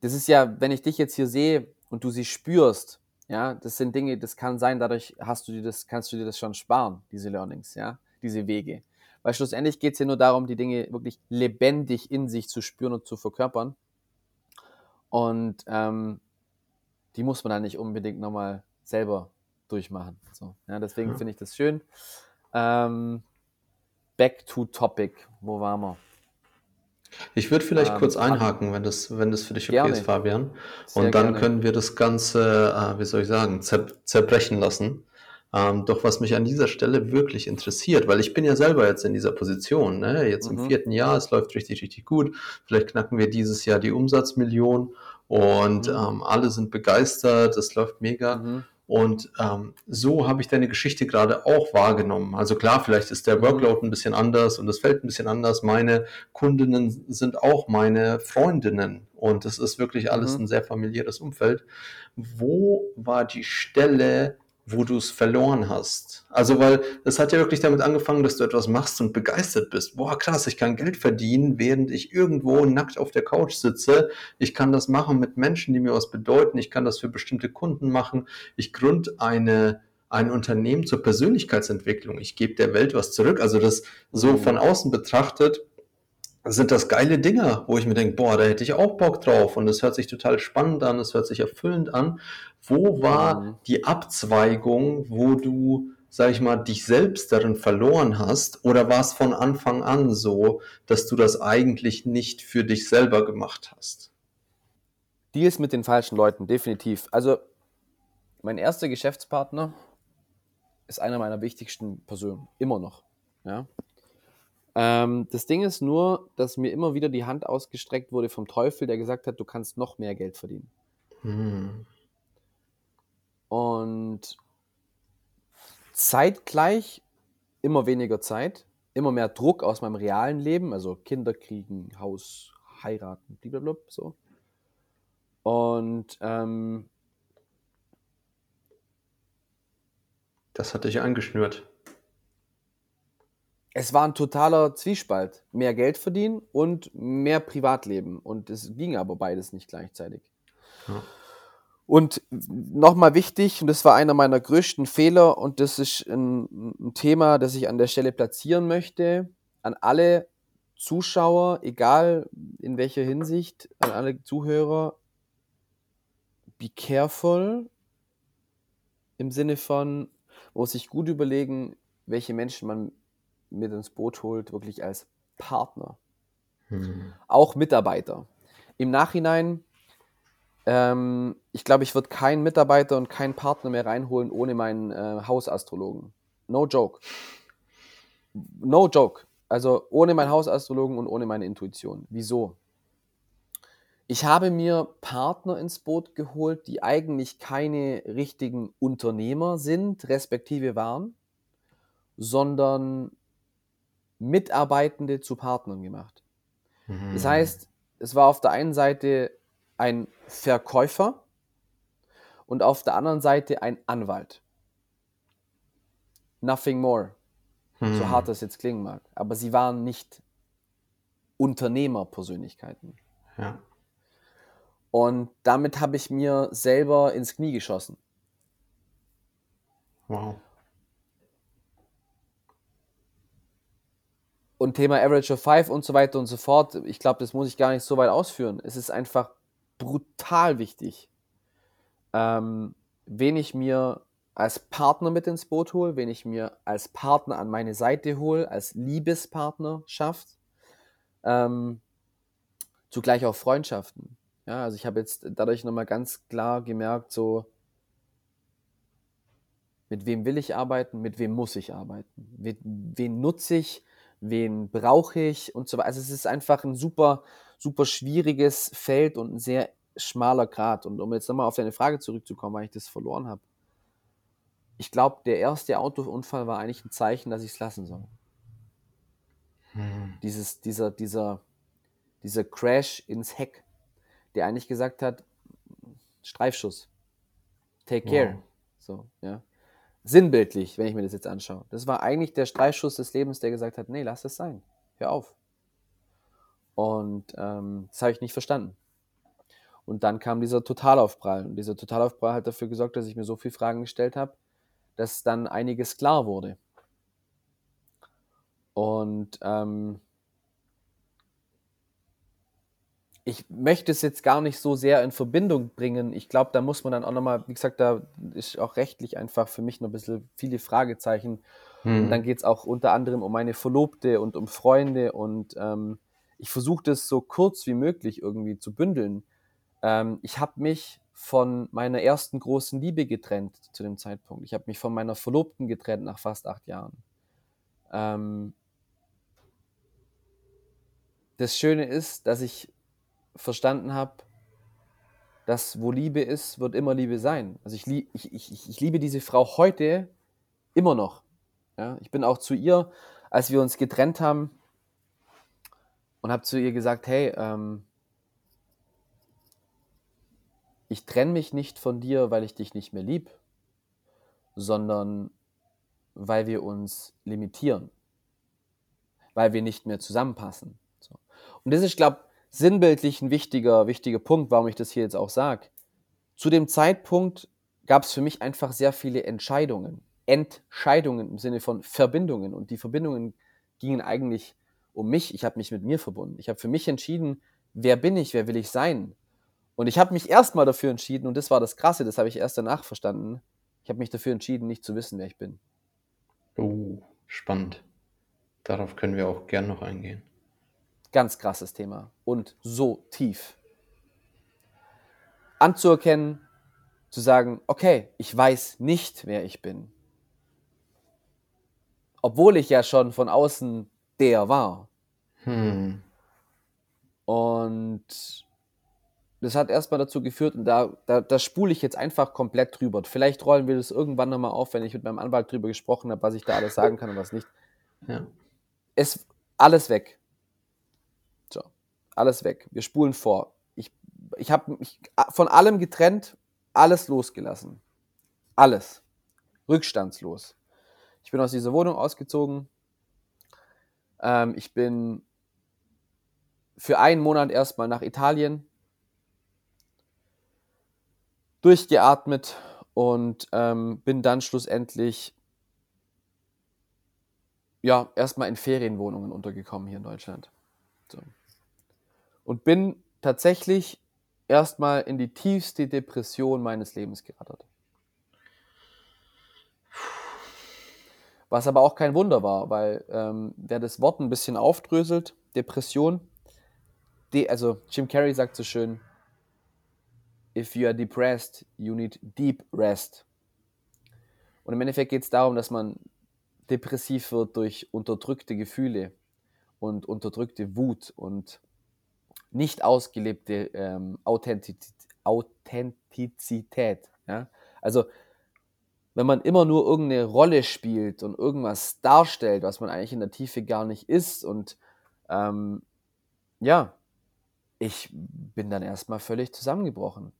Das ist ja, wenn ich dich jetzt hier sehe und du sie spürst, ja, das sind Dinge, das kann sein, dadurch hast du dir das, kannst du dir das schon sparen, diese Learnings, ja, diese Wege. Weil schlussendlich geht es ja nur darum, die Dinge wirklich lebendig in sich zu spüren und zu verkörpern. Und ähm, die muss man dann nicht unbedingt nochmal selber durchmachen. So, ja, deswegen ja. finde ich das schön. Ähm, back to topic. Wo waren wir? Ich würde vielleicht ähm, kurz einhaken, wenn das, wenn das für dich okay gerne. ist, Fabian. Und dann gerne. können wir das Ganze, äh, wie soll ich sagen, zer zerbrechen lassen. Ähm, doch was mich an dieser Stelle wirklich interessiert, weil ich bin ja selber jetzt in dieser Position, ne? jetzt mhm. im vierten Jahr, es läuft richtig, richtig gut. Vielleicht knacken wir dieses Jahr die Umsatzmillion und mhm. ähm, alle sind begeistert, es läuft mega. Mhm. Und ähm, so habe ich deine Geschichte gerade auch wahrgenommen. Also klar, vielleicht ist der mhm. Workload ein bisschen anders und das Feld ein bisschen anders. Meine Kundinnen sind auch meine Freundinnen und es ist wirklich alles mhm. ein sehr familiäres Umfeld. Wo war die Stelle, wo du es verloren hast. Also, weil es hat ja wirklich damit angefangen, dass du etwas machst und begeistert bist. Boah, krass, ich kann Geld verdienen, während ich irgendwo nackt auf der Couch sitze. Ich kann das machen mit Menschen, die mir was bedeuten. Ich kann das für bestimmte Kunden machen. Ich gründe eine, ein Unternehmen zur Persönlichkeitsentwicklung. Ich gebe der Welt was zurück. Also, das so mhm. von außen betrachtet, sind das geile Dinge, wo ich mir denke, boah, da hätte ich auch Bock drauf und es hört sich total spannend an, es hört sich erfüllend an. Wo war mhm. die Abzweigung, wo du, sag ich mal, dich selbst darin verloren hast? Oder war es von Anfang an so, dass du das eigentlich nicht für dich selber gemacht hast? Die ist mit den falschen Leuten, definitiv. Also, mein erster Geschäftspartner ist einer meiner wichtigsten Personen, immer noch. Ja? Ähm, das Ding ist nur, dass mir immer wieder die Hand ausgestreckt wurde vom Teufel, der gesagt hat, du kannst noch mehr Geld verdienen. Hm. Und zeitgleich immer weniger Zeit, immer mehr Druck aus meinem realen Leben, also Kinder kriegen, Haus, heiraten, blablabla, so. Und ähm, das hat dich angeschnürt es war ein totaler Zwiespalt. Mehr Geld verdienen und mehr Privatleben. Und es ging aber beides nicht gleichzeitig. Ja. Und nochmal wichtig, und das war einer meiner größten Fehler, und das ist ein, ein, Thema, das ich an der Stelle platzieren möchte, an alle Zuschauer, egal in welcher Hinsicht, an alle Zuhörer, be careful im Sinne von, muss sich gut überlegen, welche Menschen man mit ins Boot holt, wirklich als Partner. Hm. Auch Mitarbeiter. Im Nachhinein ähm, ich glaube, ich würde keinen Mitarbeiter und keinen Partner mehr reinholen ohne meinen äh, Hausastrologen. No joke. No joke. Also ohne meinen Hausastrologen und ohne meine Intuition. Wieso? Ich habe mir Partner ins Boot geholt, die eigentlich keine richtigen Unternehmer sind, respektive waren, sondern Mitarbeitende zu Partnern gemacht. Mhm. Das heißt, es war auf der einen Seite ein Verkäufer und auf der anderen Seite ein Anwalt. Nothing more. Mhm. So hart das jetzt klingen mag. Aber sie waren nicht Unternehmerpersönlichkeiten. Ja. Und damit habe ich mir selber ins Knie geschossen. Wow. Und Thema Average of Five und so weiter und so fort, ich glaube, das muss ich gar nicht so weit ausführen. Es ist einfach brutal wichtig, ähm, wen ich mir als Partner mit ins Boot hole, wen ich mir als Partner an meine Seite hole, als Liebespartnerschaft, ähm, zugleich auch Freundschaften. Ja, also ich habe jetzt dadurch nochmal ganz klar gemerkt, so, mit wem will ich arbeiten, mit wem muss ich arbeiten, mit, wen nutze ich, wen brauche ich und so weiter. Also es ist einfach ein super, super schwieriges Feld und ein sehr schmaler Grad. Und um jetzt nochmal auf deine Frage zurückzukommen, weil ich das verloren habe. Ich glaube, der erste Autounfall war eigentlich ein Zeichen, dass ich es lassen soll. Hm. Dieses, dieser, dieser, dieser Crash ins Heck der eigentlich gesagt hat, Streifschuss, take care. Wow. So, ja. Sinnbildlich, wenn ich mir das jetzt anschaue. Das war eigentlich der Streifschuss des Lebens, der gesagt hat, nee, lass es sein. Hör auf. Und ähm, das habe ich nicht verstanden. Und dann kam dieser Totalaufprall. Und dieser Totalaufprall hat dafür gesorgt, dass ich mir so viele Fragen gestellt habe, dass dann einiges klar wurde. Und ähm, ich möchte es jetzt gar nicht so sehr in Verbindung bringen. Ich glaube, da muss man dann auch nochmal, wie gesagt, da ist auch rechtlich einfach für mich noch ein bisschen viele Fragezeichen. Hm. Dann geht es auch unter anderem um meine Verlobte und um Freunde. Und ähm, ich versuche das so kurz wie möglich irgendwie zu bündeln. Ähm, ich habe mich von meiner ersten großen Liebe getrennt zu dem Zeitpunkt. Ich habe mich von meiner Verlobten getrennt nach fast acht Jahren. Ähm, das Schöne ist, dass ich verstanden habe, dass wo Liebe ist, wird immer Liebe sein. Also ich, ich, ich, ich liebe diese Frau heute immer noch. Ja, ich bin auch zu ihr, als wir uns getrennt haben und habe zu ihr gesagt, hey, ähm, ich trenne mich nicht von dir, weil ich dich nicht mehr lieb, sondern weil wir uns limitieren, weil wir nicht mehr zusammenpassen. So. Und das ist, glaube ich, sinnbildlich ein wichtiger, wichtiger Punkt, warum ich das hier jetzt auch sage. Zu dem Zeitpunkt gab es für mich einfach sehr viele Entscheidungen. Entscheidungen im Sinne von Verbindungen. Und die Verbindungen gingen eigentlich um mich. Ich habe mich mit mir verbunden. Ich habe für mich entschieden, wer bin ich, wer will ich sein. Und ich habe mich erstmal dafür entschieden, und das war das Krasse, das habe ich erst danach verstanden. Ich habe mich dafür entschieden, nicht zu wissen, wer ich bin. Oh, spannend. Darauf können wir auch gern noch eingehen. Ganz krasses Thema und so tief. Anzuerkennen, zu sagen, okay, ich weiß nicht, wer ich bin. Obwohl ich ja schon von außen der war. Hm. Und das hat erstmal dazu geführt, und da, da, da spule ich jetzt einfach komplett drüber. Vielleicht rollen wir das irgendwann nochmal auf, wenn ich mit meinem Anwalt drüber gesprochen habe, was ich da alles sagen kann und was nicht. Ja. Es alles weg alles weg. Wir spulen vor. Ich, ich habe mich von allem getrennt, alles losgelassen. Alles. Rückstandslos. Ich bin aus dieser Wohnung ausgezogen. Ähm, ich bin für einen Monat erstmal nach Italien durchgeatmet und ähm, bin dann schlussendlich ja erstmal in Ferienwohnungen untergekommen hier in Deutschland. So und bin tatsächlich erstmal in die tiefste Depression meines Lebens gerattert. Was aber auch kein Wunder war, weil ähm, wer das Wort ein bisschen aufdröselt, Depression, de, also Jim Carrey sagt so schön, if you are depressed, you need deep rest. Und im Endeffekt geht es darum, dass man depressiv wird durch unterdrückte Gefühle und unterdrückte Wut und nicht ausgelebte ähm, Authentizität. Authentizität ja? Also wenn man immer nur irgendeine Rolle spielt und irgendwas darstellt, was man eigentlich in der Tiefe gar nicht ist und ähm, ja, ich bin dann erstmal völlig zusammengebrochen.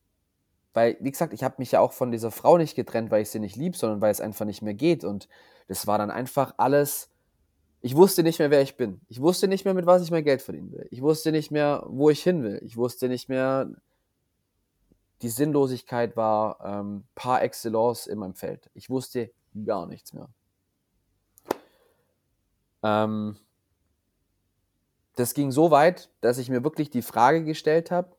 Weil, wie gesagt, ich habe mich ja auch von dieser Frau nicht getrennt, weil ich sie nicht lieb, sondern weil es einfach nicht mehr geht. Und das war dann einfach alles. Ich wusste nicht mehr, wer ich bin. Ich wusste nicht mehr, mit was ich mein Geld verdienen will. Ich wusste nicht mehr, wo ich hin will. Ich wusste nicht mehr, die Sinnlosigkeit war ähm, par excellence in meinem Feld. Ich wusste gar nichts mehr. Ähm, das ging so weit, dass ich mir wirklich die Frage gestellt habe,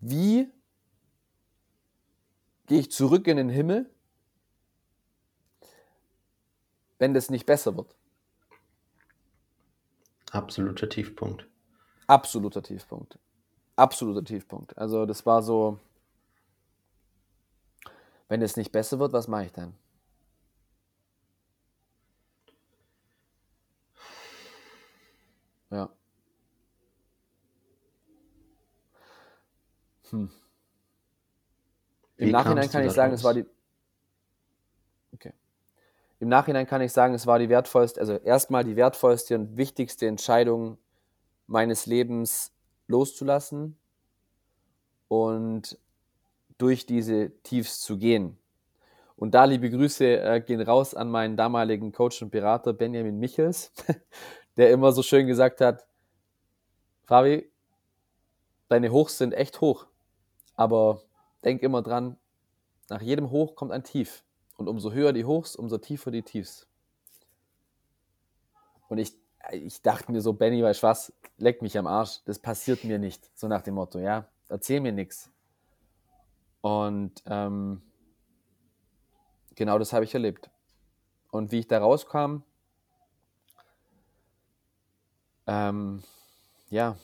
wie gehe ich zurück in den Himmel, wenn das nicht besser wird? Absoluter Tiefpunkt. Absoluter Tiefpunkt. Absoluter Tiefpunkt. Also das war so, wenn es nicht besser wird, was mache ich dann? Ja. Hm. Im Nachhinein kann ich sagen, es war die. Im Nachhinein kann ich sagen, es war die wertvollste, also erstmal die wertvollste und wichtigste Entscheidung meines Lebens loszulassen und durch diese Tiefs zu gehen. Und da liebe Grüße äh, gehen raus an meinen damaligen Coach und Berater Benjamin Michels, der immer so schön gesagt hat, Fabi, deine Hochs sind echt hoch, aber denk immer dran, nach jedem Hoch kommt ein Tief. Und umso höher die Hochs, umso tiefer die Tiefs. Und ich ich dachte mir so, Benny, weißt du was, leck mich am Arsch, das passiert mir nicht. So nach dem Motto, ja, erzähl mir nichts. Und ähm, genau das habe ich erlebt. Und wie ich da rauskam, ähm, ja,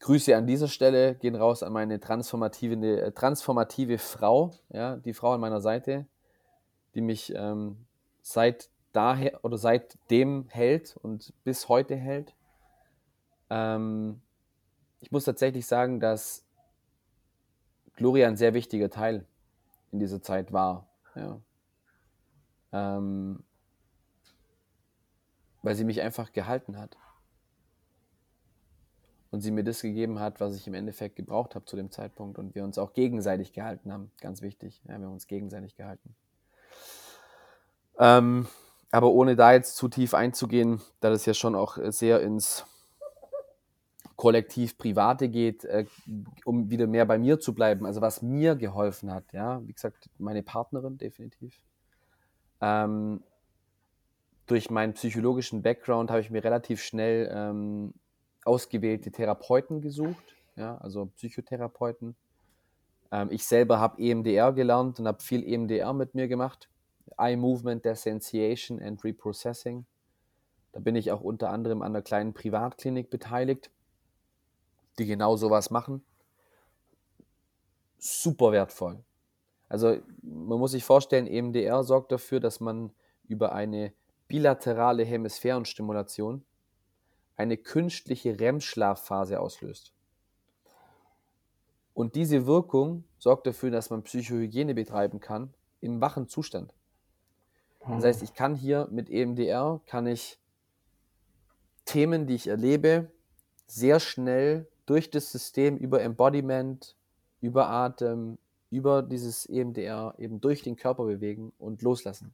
Grüße an dieser Stelle gehen raus an meine transformative, äh, transformative Frau, ja, die Frau an meiner Seite, die mich ähm, seit daher oder seitdem hält und bis heute hält. Ähm, ich muss tatsächlich sagen, dass Gloria ein sehr wichtiger Teil in dieser Zeit war. Ja. Ähm, weil sie mich einfach gehalten hat. Und sie mir das gegeben hat, was ich im Endeffekt gebraucht habe zu dem Zeitpunkt. Und wir uns auch gegenseitig gehalten haben. Ganz wichtig. Ja, wir haben uns gegenseitig gehalten. Ähm, aber ohne da jetzt zu tief einzugehen, da das ja schon auch sehr ins Kollektiv-Private geht, äh, um wieder mehr bei mir zu bleiben. Also was mir geholfen hat, ja, wie gesagt, meine Partnerin definitiv. Ähm, durch meinen psychologischen Background habe ich mir relativ schnell ähm, ausgewählte Therapeuten gesucht, ja, also Psychotherapeuten. Ähm, ich selber habe EMDR gelernt und habe viel EMDR mit mir gemacht. Eye Movement Desensitization and Reprocessing. Da bin ich auch unter anderem an einer kleinen Privatklinik beteiligt, die genau sowas machen. Super wertvoll. Also man muss sich vorstellen, EMDR sorgt dafür, dass man über eine bilaterale Hemisphärenstimulation eine künstliche REM-Schlafphase auslöst. Und diese Wirkung sorgt dafür, dass man Psychohygiene betreiben kann im wachen Zustand. Das heißt, ich kann hier mit EMDR, kann ich Themen, die ich erlebe, sehr schnell durch das System über Embodiment, über Atem, über dieses EMDR eben durch den Körper bewegen und loslassen.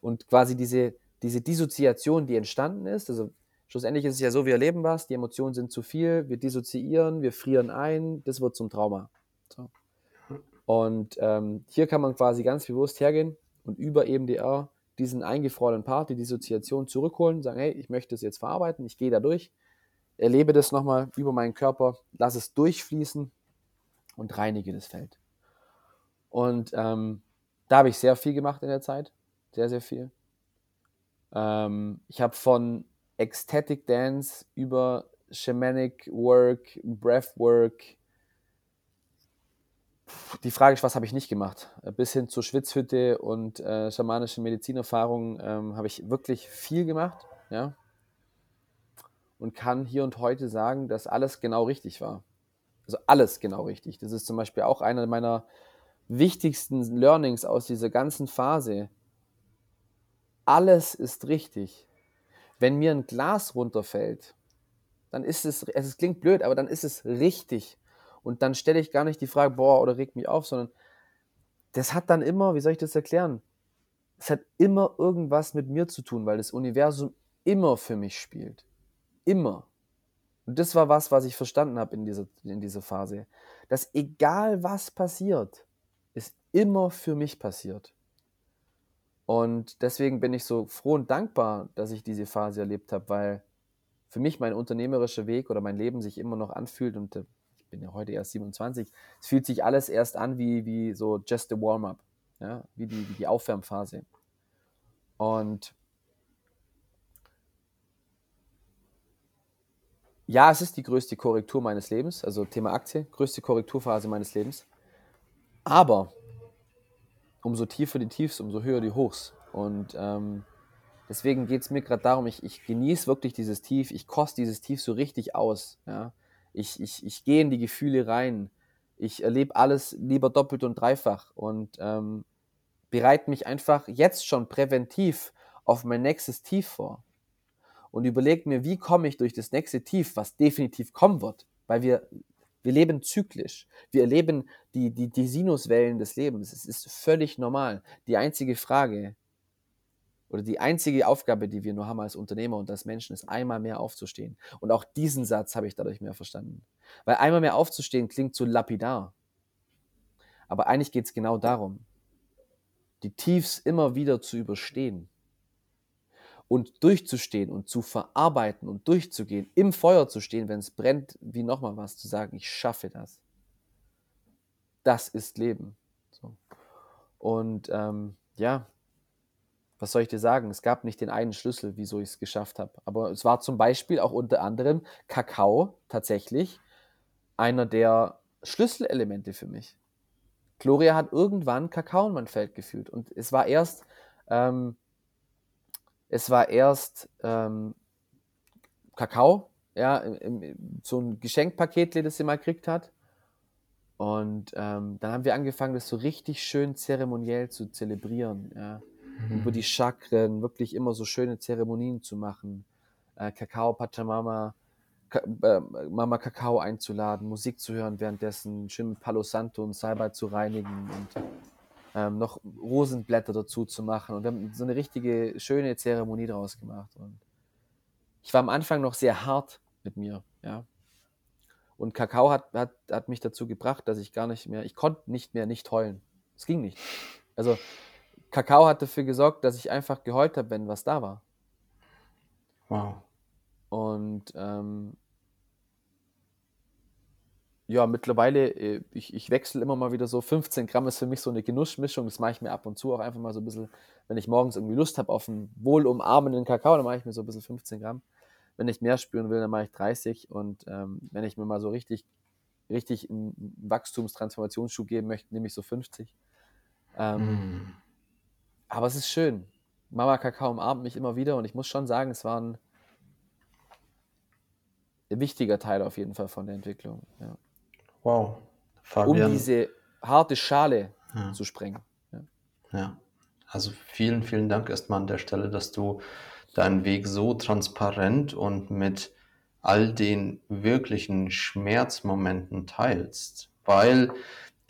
Und quasi diese, diese Dissoziation, die entstanden ist, also schlussendlich ist es ja so, wir erleben was, die Emotionen sind zu viel, wir dissoziieren, wir frieren ein, das wird zum Trauma. So. Und ähm, hier kann man quasi ganz bewusst hergehen und über EMDR diesen eingefrorenen Part, die Dissoziation zurückholen, sagen, hey, ich möchte es jetzt verarbeiten, ich gehe da durch, erlebe das nochmal über meinen Körper, lasse es durchfließen und reinige das Feld. Und ähm, da habe ich sehr viel gemacht in der Zeit, sehr, sehr viel. Ähm, ich habe von Ecstatic Dance über Shamanic Work, Breathwork. Die Frage ist, was habe ich nicht gemacht? Bis hin zur Schwitzhütte und äh, schamanischen Medizinerfahrungen ähm, habe ich wirklich viel gemacht, ja. Und kann hier und heute sagen, dass alles genau richtig war. Also alles genau richtig. Das ist zum Beispiel auch einer meiner wichtigsten Learnings aus dieser ganzen Phase. Alles ist richtig. Wenn mir ein Glas runterfällt, dann ist es, es klingt blöd, aber dann ist es richtig. Und dann stelle ich gar nicht die Frage, boah, oder regt mich auf, sondern das hat dann immer, wie soll ich das erklären? Es hat immer irgendwas mit mir zu tun, weil das Universum immer für mich spielt. Immer. Und das war was, was ich verstanden habe in dieser, in dieser Phase. Dass egal was passiert, ist immer für mich passiert. Und deswegen bin ich so froh und dankbar, dass ich diese Phase erlebt habe, weil für mich mein unternehmerischer Weg oder mein Leben sich immer noch anfühlt und äh, bin ja heute erst 27, es fühlt sich alles erst an wie, wie so just a warm-up, ja, wie die, wie die Aufwärmphase. Und ja, es ist die größte Korrektur meines Lebens, also Thema Aktie, größte Korrekturphase meines Lebens. Aber umso tiefer die Tiefs, umso höher die Hochs. Und ähm, deswegen geht es mir gerade darum, ich, ich genieße wirklich dieses Tief, ich koste dieses Tief so richtig aus. Ja? Ich, ich, ich gehe in die Gefühle rein. Ich erlebe alles lieber doppelt und dreifach und ähm, bereite mich einfach jetzt schon präventiv auf mein nächstes Tief vor. Und überlege mir, wie komme ich durch das nächste Tief, was definitiv kommen wird. Weil wir wir leben zyklisch. Wir erleben die, die, die Sinuswellen des Lebens. Es ist völlig normal. Die einzige Frage oder die einzige Aufgabe, die wir nur haben als Unternehmer und als Menschen, ist einmal mehr aufzustehen. Und auch diesen Satz habe ich dadurch mehr verstanden. Weil einmal mehr aufzustehen klingt so lapidar. Aber eigentlich geht es genau darum, die Tiefs immer wieder zu überstehen und durchzustehen und zu verarbeiten und durchzugehen, im Feuer zu stehen, wenn es brennt, wie nochmal was, zu sagen, ich schaffe das. Das ist Leben. So. Und ähm, ja, was soll ich dir sagen? Es gab nicht den einen Schlüssel, wieso ich es geschafft habe. Aber es war zum Beispiel auch unter anderem Kakao tatsächlich einer der Schlüsselelemente für mich. Gloria hat irgendwann Kakao in mein Feld gefühlt. Und es war erst ähm, es war erst ähm, Kakao, ja, im, im, so ein Geschenkpaket, das sie mal gekriegt hat. Und ähm, dann haben wir angefangen, das so richtig schön zeremoniell zu zelebrieren, ja. Mhm. Über die Chakren, wirklich immer so schöne Zeremonien zu machen. Äh, Kakao, Pachamama, Ka äh, Mama Kakao einzuladen, Musik zu hören währenddessen, schön mit Palo Santo und Salbei zu reinigen und ähm, noch Rosenblätter dazu zu machen. Und wir haben so eine richtige schöne Zeremonie draus gemacht. Und ich war am Anfang noch sehr hart mit mir, ja. Und Kakao hat, hat, hat mich dazu gebracht, dass ich gar nicht mehr, ich konnte nicht mehr nicht heulen. Es ging nicht. Also Kakao hat dafür gesorgt, dass ich einfach geheult habe, wenn was da war. Wow. Und ähm, ja, mittlerweile, äh, ich, ich wechsle immer mal wieder so. 15 Gramm ist für mich so eine Genussmischung. Das mache ich mir ab und zu auch einfach mal so ein bisschen, wenn ich morgens irgendwie Lust habe auf einen wohlumarmenden Kakao, dann mache ich mir so ein bisschen 15 Gramm. Wenn ich mehr spüren will, dann mache ich 30. Und ähm, wenn ich mir mal so richtig, richtig einen Wachstumstransformationsschub geben möchte, nehme ich so 50. Ähm, mm. Aber es ist schön. Mama Kakao umarmt mich immer wieder und ich muss schon sagen, es war ein wichtiger Teil auf jeden Fall von der Entwicklung. Ja. Wow. Fabian. Um diese harte Schale ja. zu sprengen. Ja. ja. Also vielen, vielen Dank erstmal an der Stelle, dass du deinen Weg so transparent und mit all den wirklichen Schmerzmomenten teilst. Weil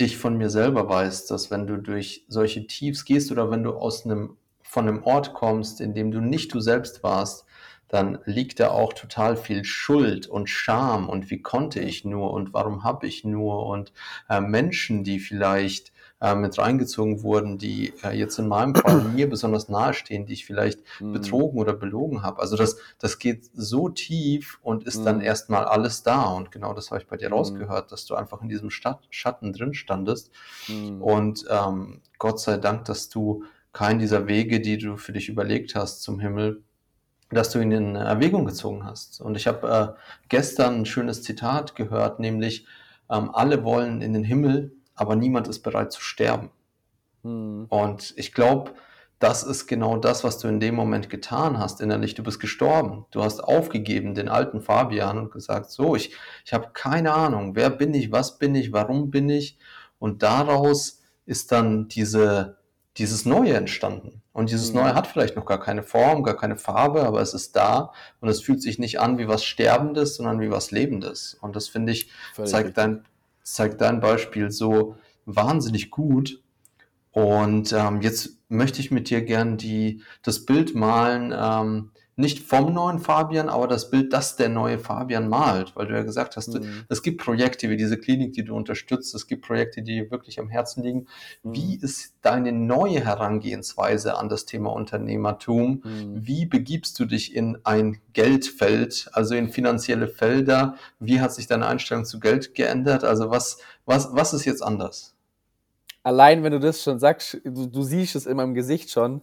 ich von mir selber weiß, dass wenn du durch solche Tiefs gehst oder wenn du aus einem, von einem Ort kommst, in dem du nicht du selbst warst, dann liegt da auch total viel Schuld und Scham und wie konnte ich nur und warum habe ich nur und äh, Menschen, die vielleicht äh, mit reingezogen wurden, die äh, jetzt in meinem Fall mir besonders nahestehen, die ich vielleicht mm. betrogen oder belogen habe. Also das, das geht so tief und ist mm. dann erstmal alles da und genau das habe ich bei dir mm. rausgehört, dass du einfach in diesem Stadt Schatten drin standest mhm. und ähm, Gott sei Dank, dass du keinen dieser Wege, die du für dich überlegt hast, zum Himmel dass du ihn in Erwägung gezogen hast. Und ich habe äh, gestern ein schönes Zitat gehört, nämlich ähm, alle wollen in den Himmel, aber niemand ist bereit zu sterben. Hm. Und ich glaube, das ist genau das, was du in dem Moment getan hast, innerlich. Du bist gestorben. Du hast aufgegeben, den alten Fabian, und gesagt, so, ich, ich habe keine Ahnung, wer bin ich, was bin ich, warum bin ich. Und daraus ist dann diese, dieses Neue entstanden. Und dieses mhm. Neue hat vielleicht noch gar keine Form, gar keine Farbe, aber es ist da und es fühlt sich nicht an wie was Sterbendes, sondern wie was Lebendes. Und das finde ich, zeigt dein, zeigt dein Beispiel so wahnsinnig gut. Und ähm, jetzt möchte ich mit dir gern die, das Bild malen, ähm, nicht vom neuen Fabian, aber das Bild, das der neue Fabian malt, weil du ja gesagt hast, mhm. es gibt Projekte wie diese Klinik, die du unterstützt, es gibt Projekte, die dir wirklich am Herzen liegen. Mhm. Wie ist deine neue Herangehensweise an das Thema Unternehmertum? Mhm. Wie begibst du dich in ein Geldfeld, also in finanzielle Felder? Wie hat sich deine Einstellung zu Geld geändert? Also was, was, was ist jetzt anders? Allein wenn du das schon sagst, du, du siehst es in meinem Gesicht schon,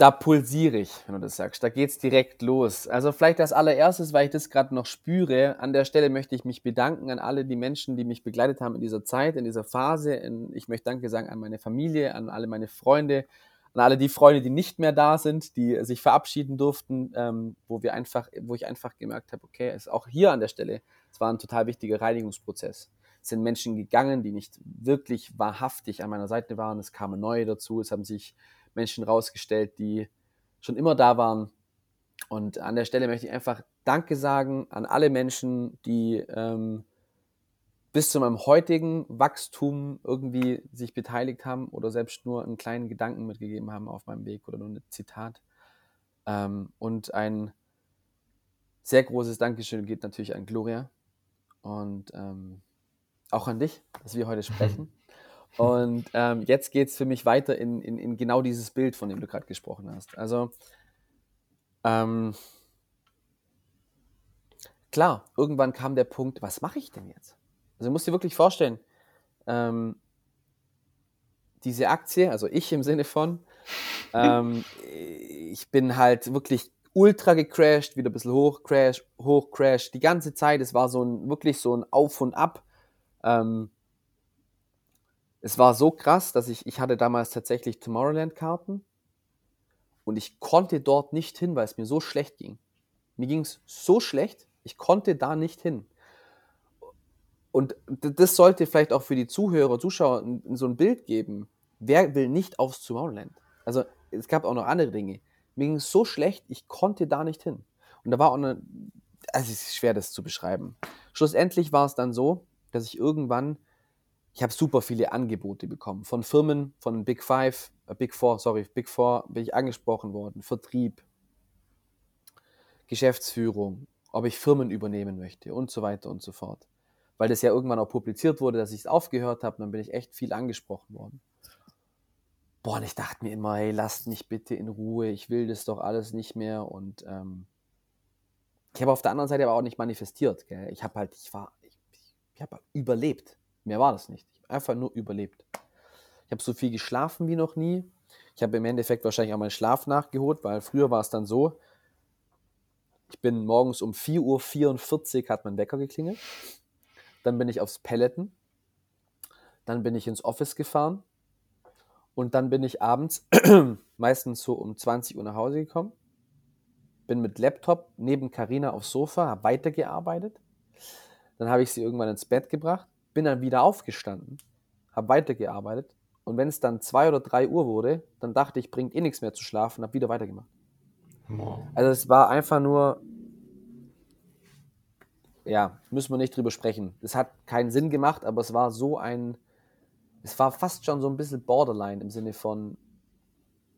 da pulsiere ich, wenn du das sagst. Da geht es direkt los. Also vielleicht als allererstes, weil ich das gerade noch spüre, an der Stelle möchte ich mich bedanken an alle die Menschen, die mich begleitet haben in dieser Zeit, in dieser Phase. Ich möchte Danke sagen an meine Familie, an alle meine Freunde, an alle die Freunde, die nicht mehr da sind, die sich verabschieden durften, ähm, wo wir einfach, wo ich einfach gemerkt habe, okay, ist auch hier an der Stelle, es war ein total wichtiger Reinigungsprozess. Es sind Menschen gegangen, die nicht wirklich wahrhaftig an meiner Seite waren. Es kamen neue dazu. Es haben sich Menschen rausgestellt, die schon immer da waren. Und an der Stelle möchte ich einfach Danke sagen an alle Menschen, die ähm, bis zu meinem heutigen Wachstum irgendwie sich beteiligt haben oder selbst nur einen kleinen Gedanken mitgegeben haben auf meinem Weg oder nur ein Zitat. Ähm, und ein sehr großes Dankeschön geht natürlich an Gloria und ähm, auch an dich, dass wir heute sprechen. Und ähm, jetzt geht es für mich weiter in, in, in, genau dieses Bild, von dem du gerade gesprochen hast. Also, ähm, klar, irgendwann kam der Punkt, was mache ich denn jetzt? Also, du musst dir wirklich vorstellen, ähm, diese Aktie, also ich im Sinne von, ähm, ich bin halt wirklich ultra gecrashed, wieder ein bisschen hoch, crash, hoch, crash, die ganze Zeit. Es war so ein, wirklich so ein Auf und Ab. Ähm, es war so krass, dass ich, ich hatte damals tatsächlich Tomorrowland-Karten und ich konnte dort nicht hin, weil es mir so schlecht ging. Mir ging es so schlecht, ich konnte da nicht hin. Und das sollte vielleicht auch für die Zuhörer, Zuschauer so ein Bild geben. Wer will nicht aufs Tomorrowland? Also es gab auch noch andere Dinge. Mir ging es so schlecht, ich konnte da nicht hin. Und da war auch eine, also es ist schwer das zu beschreiben. Schlussendlich war es dann so, dass ich irgendwann ich habe super viele Angebote bekommen. Von Firmen, von Big Five, äh Big Four, sorry, Big Four bin ich angesprochen worden. Vertrieb, Geschäftsführung, ob ich Firmen übernehmen möchte und so weiter und so fort. Weil das ja irgendwann auch publiziert wurde, dass ich es aufgehört habe, dann bin ich echt viel angesprochen worden. Boah, und ich dachte mir immer, hey, lasst mich bitte in Ruhe, ich will das doch alles nicht mehr. Und ähm, ich habe auf der anderen Seite aber auch nicht manifestiert. Gell? Ich habe halt, ich war, ich, ich habe überlebt. Mehr war das nicht. Ich habe einfach nur überlebt. Ich habe so viel geschlafen wie noch nie. Ich habe im Endeffekt wahrscheinlich auch meinen Schlaf nachgeholt, weil früher war es dann so, ich bin morgens um 4.44 Uhr hat mein Wecker geklingelt. Dann bin ich aufs Pelleten. Dann bin ich ins Office gefahren. Und dann bin ich abends meistens so um 20 Uhr nach Hause gekommen. Bin mit Laptop neben Karina aufs Sofa, habe weitergearbeitet. Dann habe ich sie irgendwann ins Bett gebracht bin dann wieder aufgestanden, habe weitergearbeitet und wenn es dann zwei oder drei Uhr wurde, dann dachte ich, bringt eh nichts mehr zu schlafen, habe wieder weitergemacht. Wow. Also es war einfach nur, ja, müssen wir nicht drüber sprechen. Es hat keinen Sinn gemacht, aber es war so ein, es war fast schon so ein bisschen Borderline im Sinne von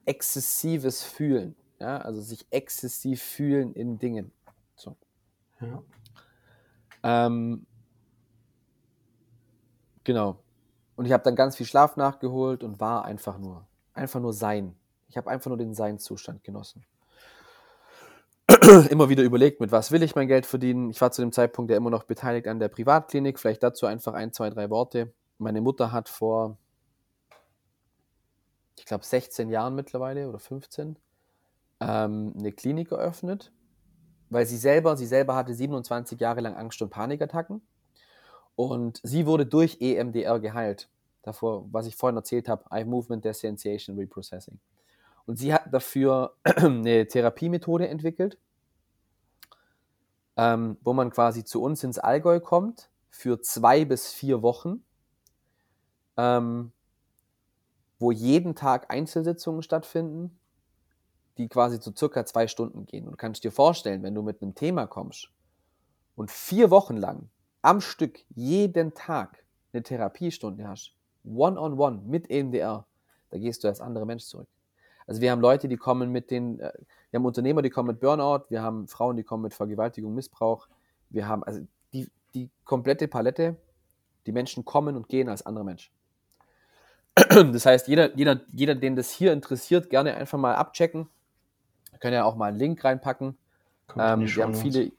exzessives Fühlen. Ja, also sich exzessiv fühlen in Dingen. So. Ja. Ähm, Genau. Und ich habe dann ganz viel Schlaf nachgeholt und war einfach nur, einfach nur sein. Ich habe einfach nur den Seinszustand genossen. immer wieder überlegt, mit was will ich mein Geld verdienen. Ich war zu dem Zeitpunkt ja immer noch beteiligt an der Privatklinik. Vielleicht dazu einfach ein, zwei, drei Worte. Meine Mutter hat vor, ich glaube, 16 Jahren mittlerweile oder 15 ähm, eine Klinik eröffnet, weil sie selber, sie selber hatte 27 Jahre lang Angst- und Panikattacken und sie wurde durch EMDR geheilt. Davor, was ich vorhin erzählt habe, Eye Movement Desensitization Reprocessing. Und sie hat dafür eine Therapiemethode entwickelt, ähm, wo man quasi zu uns ins Allgäu kommt für zwei bis vier Wochen, ähm, wo jeden Tag Einzelsitzungen stattfinden, die quasi zu circa zwei Stunden gehen. Und du kannst dir vorstellen, wenn du mit einem Thema kommst und vier Wochen lang am Stück jeden Tag eine Therapiestunde hast, one-on-one -on -one mit EMDR, da gehst du als anderer Mensch zurück. Also wir haben Leute, die kommen mit den, äh, wir haben Unternehmer, die kommen mit Burnout, wir haben Frauen, die kommen mit Vergewaltigung, Missbrauch, wir haben also die, die komplette Palette, die Menschen kommen und gehen als andere Mensch. Das heißt, jeder, jeder, jeder, den das hier interessiert, gerne einfach mal abchecken. Wir können ja auch mal einen Link reinpacken. Ähm, wir haben viele,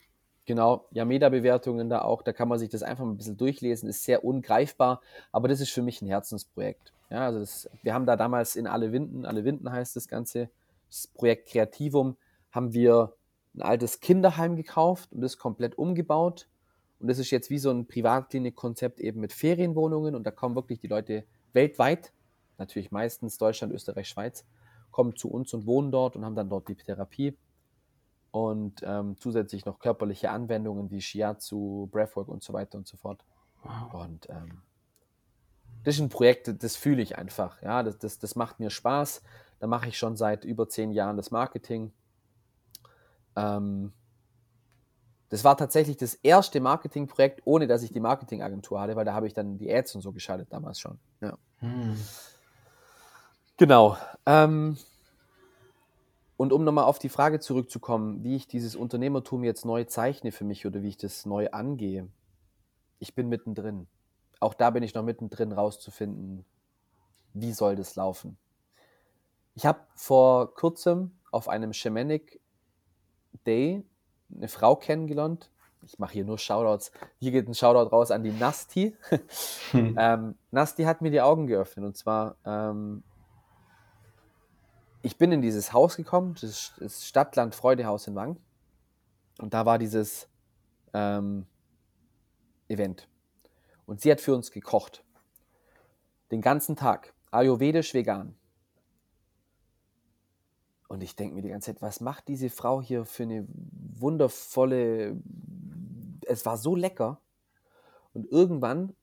genau, Yameda-Bewertungen da auch. Da kann man sich das einfach mal ein bisschen durchlesen. Ist sehr ungreifbar, aber das ist für mich ein Herzensprojekt. Ja, also das, wir haben da damals in Alle Winden, Alle Winden heißt das Ganze, das Projekt Kreativum, haben wir ein altes Kinderheim gekauft und das komplett umgebaut. Und das ist jetzt wie so ein Privatklinikkonzept eben mit Ferienwohnungen und da kommen wirklich die Leute weltweit, natürlich meistens Deutschland, Österreich, Schweiz, kommen zu uns und wohnen dort und haben dann dort die Therapie und ähm, zusätzlich noch körperliche Anwendungen wie Shiatsu, Breathwork und so weiter und so fort. Wow. Und ähm, das ist ein Projekt, das fühle ich einfach. Ja, das, das, das macht mir Spaß. Da mache ich schon seit über zehn Jahren das Marketing. Ähm, das war tatsächlich das erste Marketingprojekt, ohne dass ich die Marketingagentur hatte, weil da habe ich dann die Ads und so geschaltet damals schon. Ja. Hm. Genau. Ähm, und um nochmal auf die Frage zurückzukommen, wie ich dieses Unternehmertum jetzt neu zeichne für mich oder wie ich das neu angehe. Ich bin mittendrin auch da bin ich noch mittendrin rauszufinden, wie soll das laufen. Ich habe vor kurzem auf einem Shamanic Day eine Frau kennengelernt. Ich mache hier nur Shoutouts. Hier geht ein Shoutout raus an die Nasti. Hm. ähm, Nasti hat mir die Augen geöffnet. Und zwar, ähm, ich bin in dieses Haus gekommen, das, das Stadtland Freudehaus in Wang. Und da war dieses ähm, Event. Und sie hat für uns gekocht. Den ganzen Tag. Ayurvedisch vegan. Und ich denke mir die ganze Zeit, was macht diese Frau hier für eine wundervolle. Es war so lecker. Und irgendwann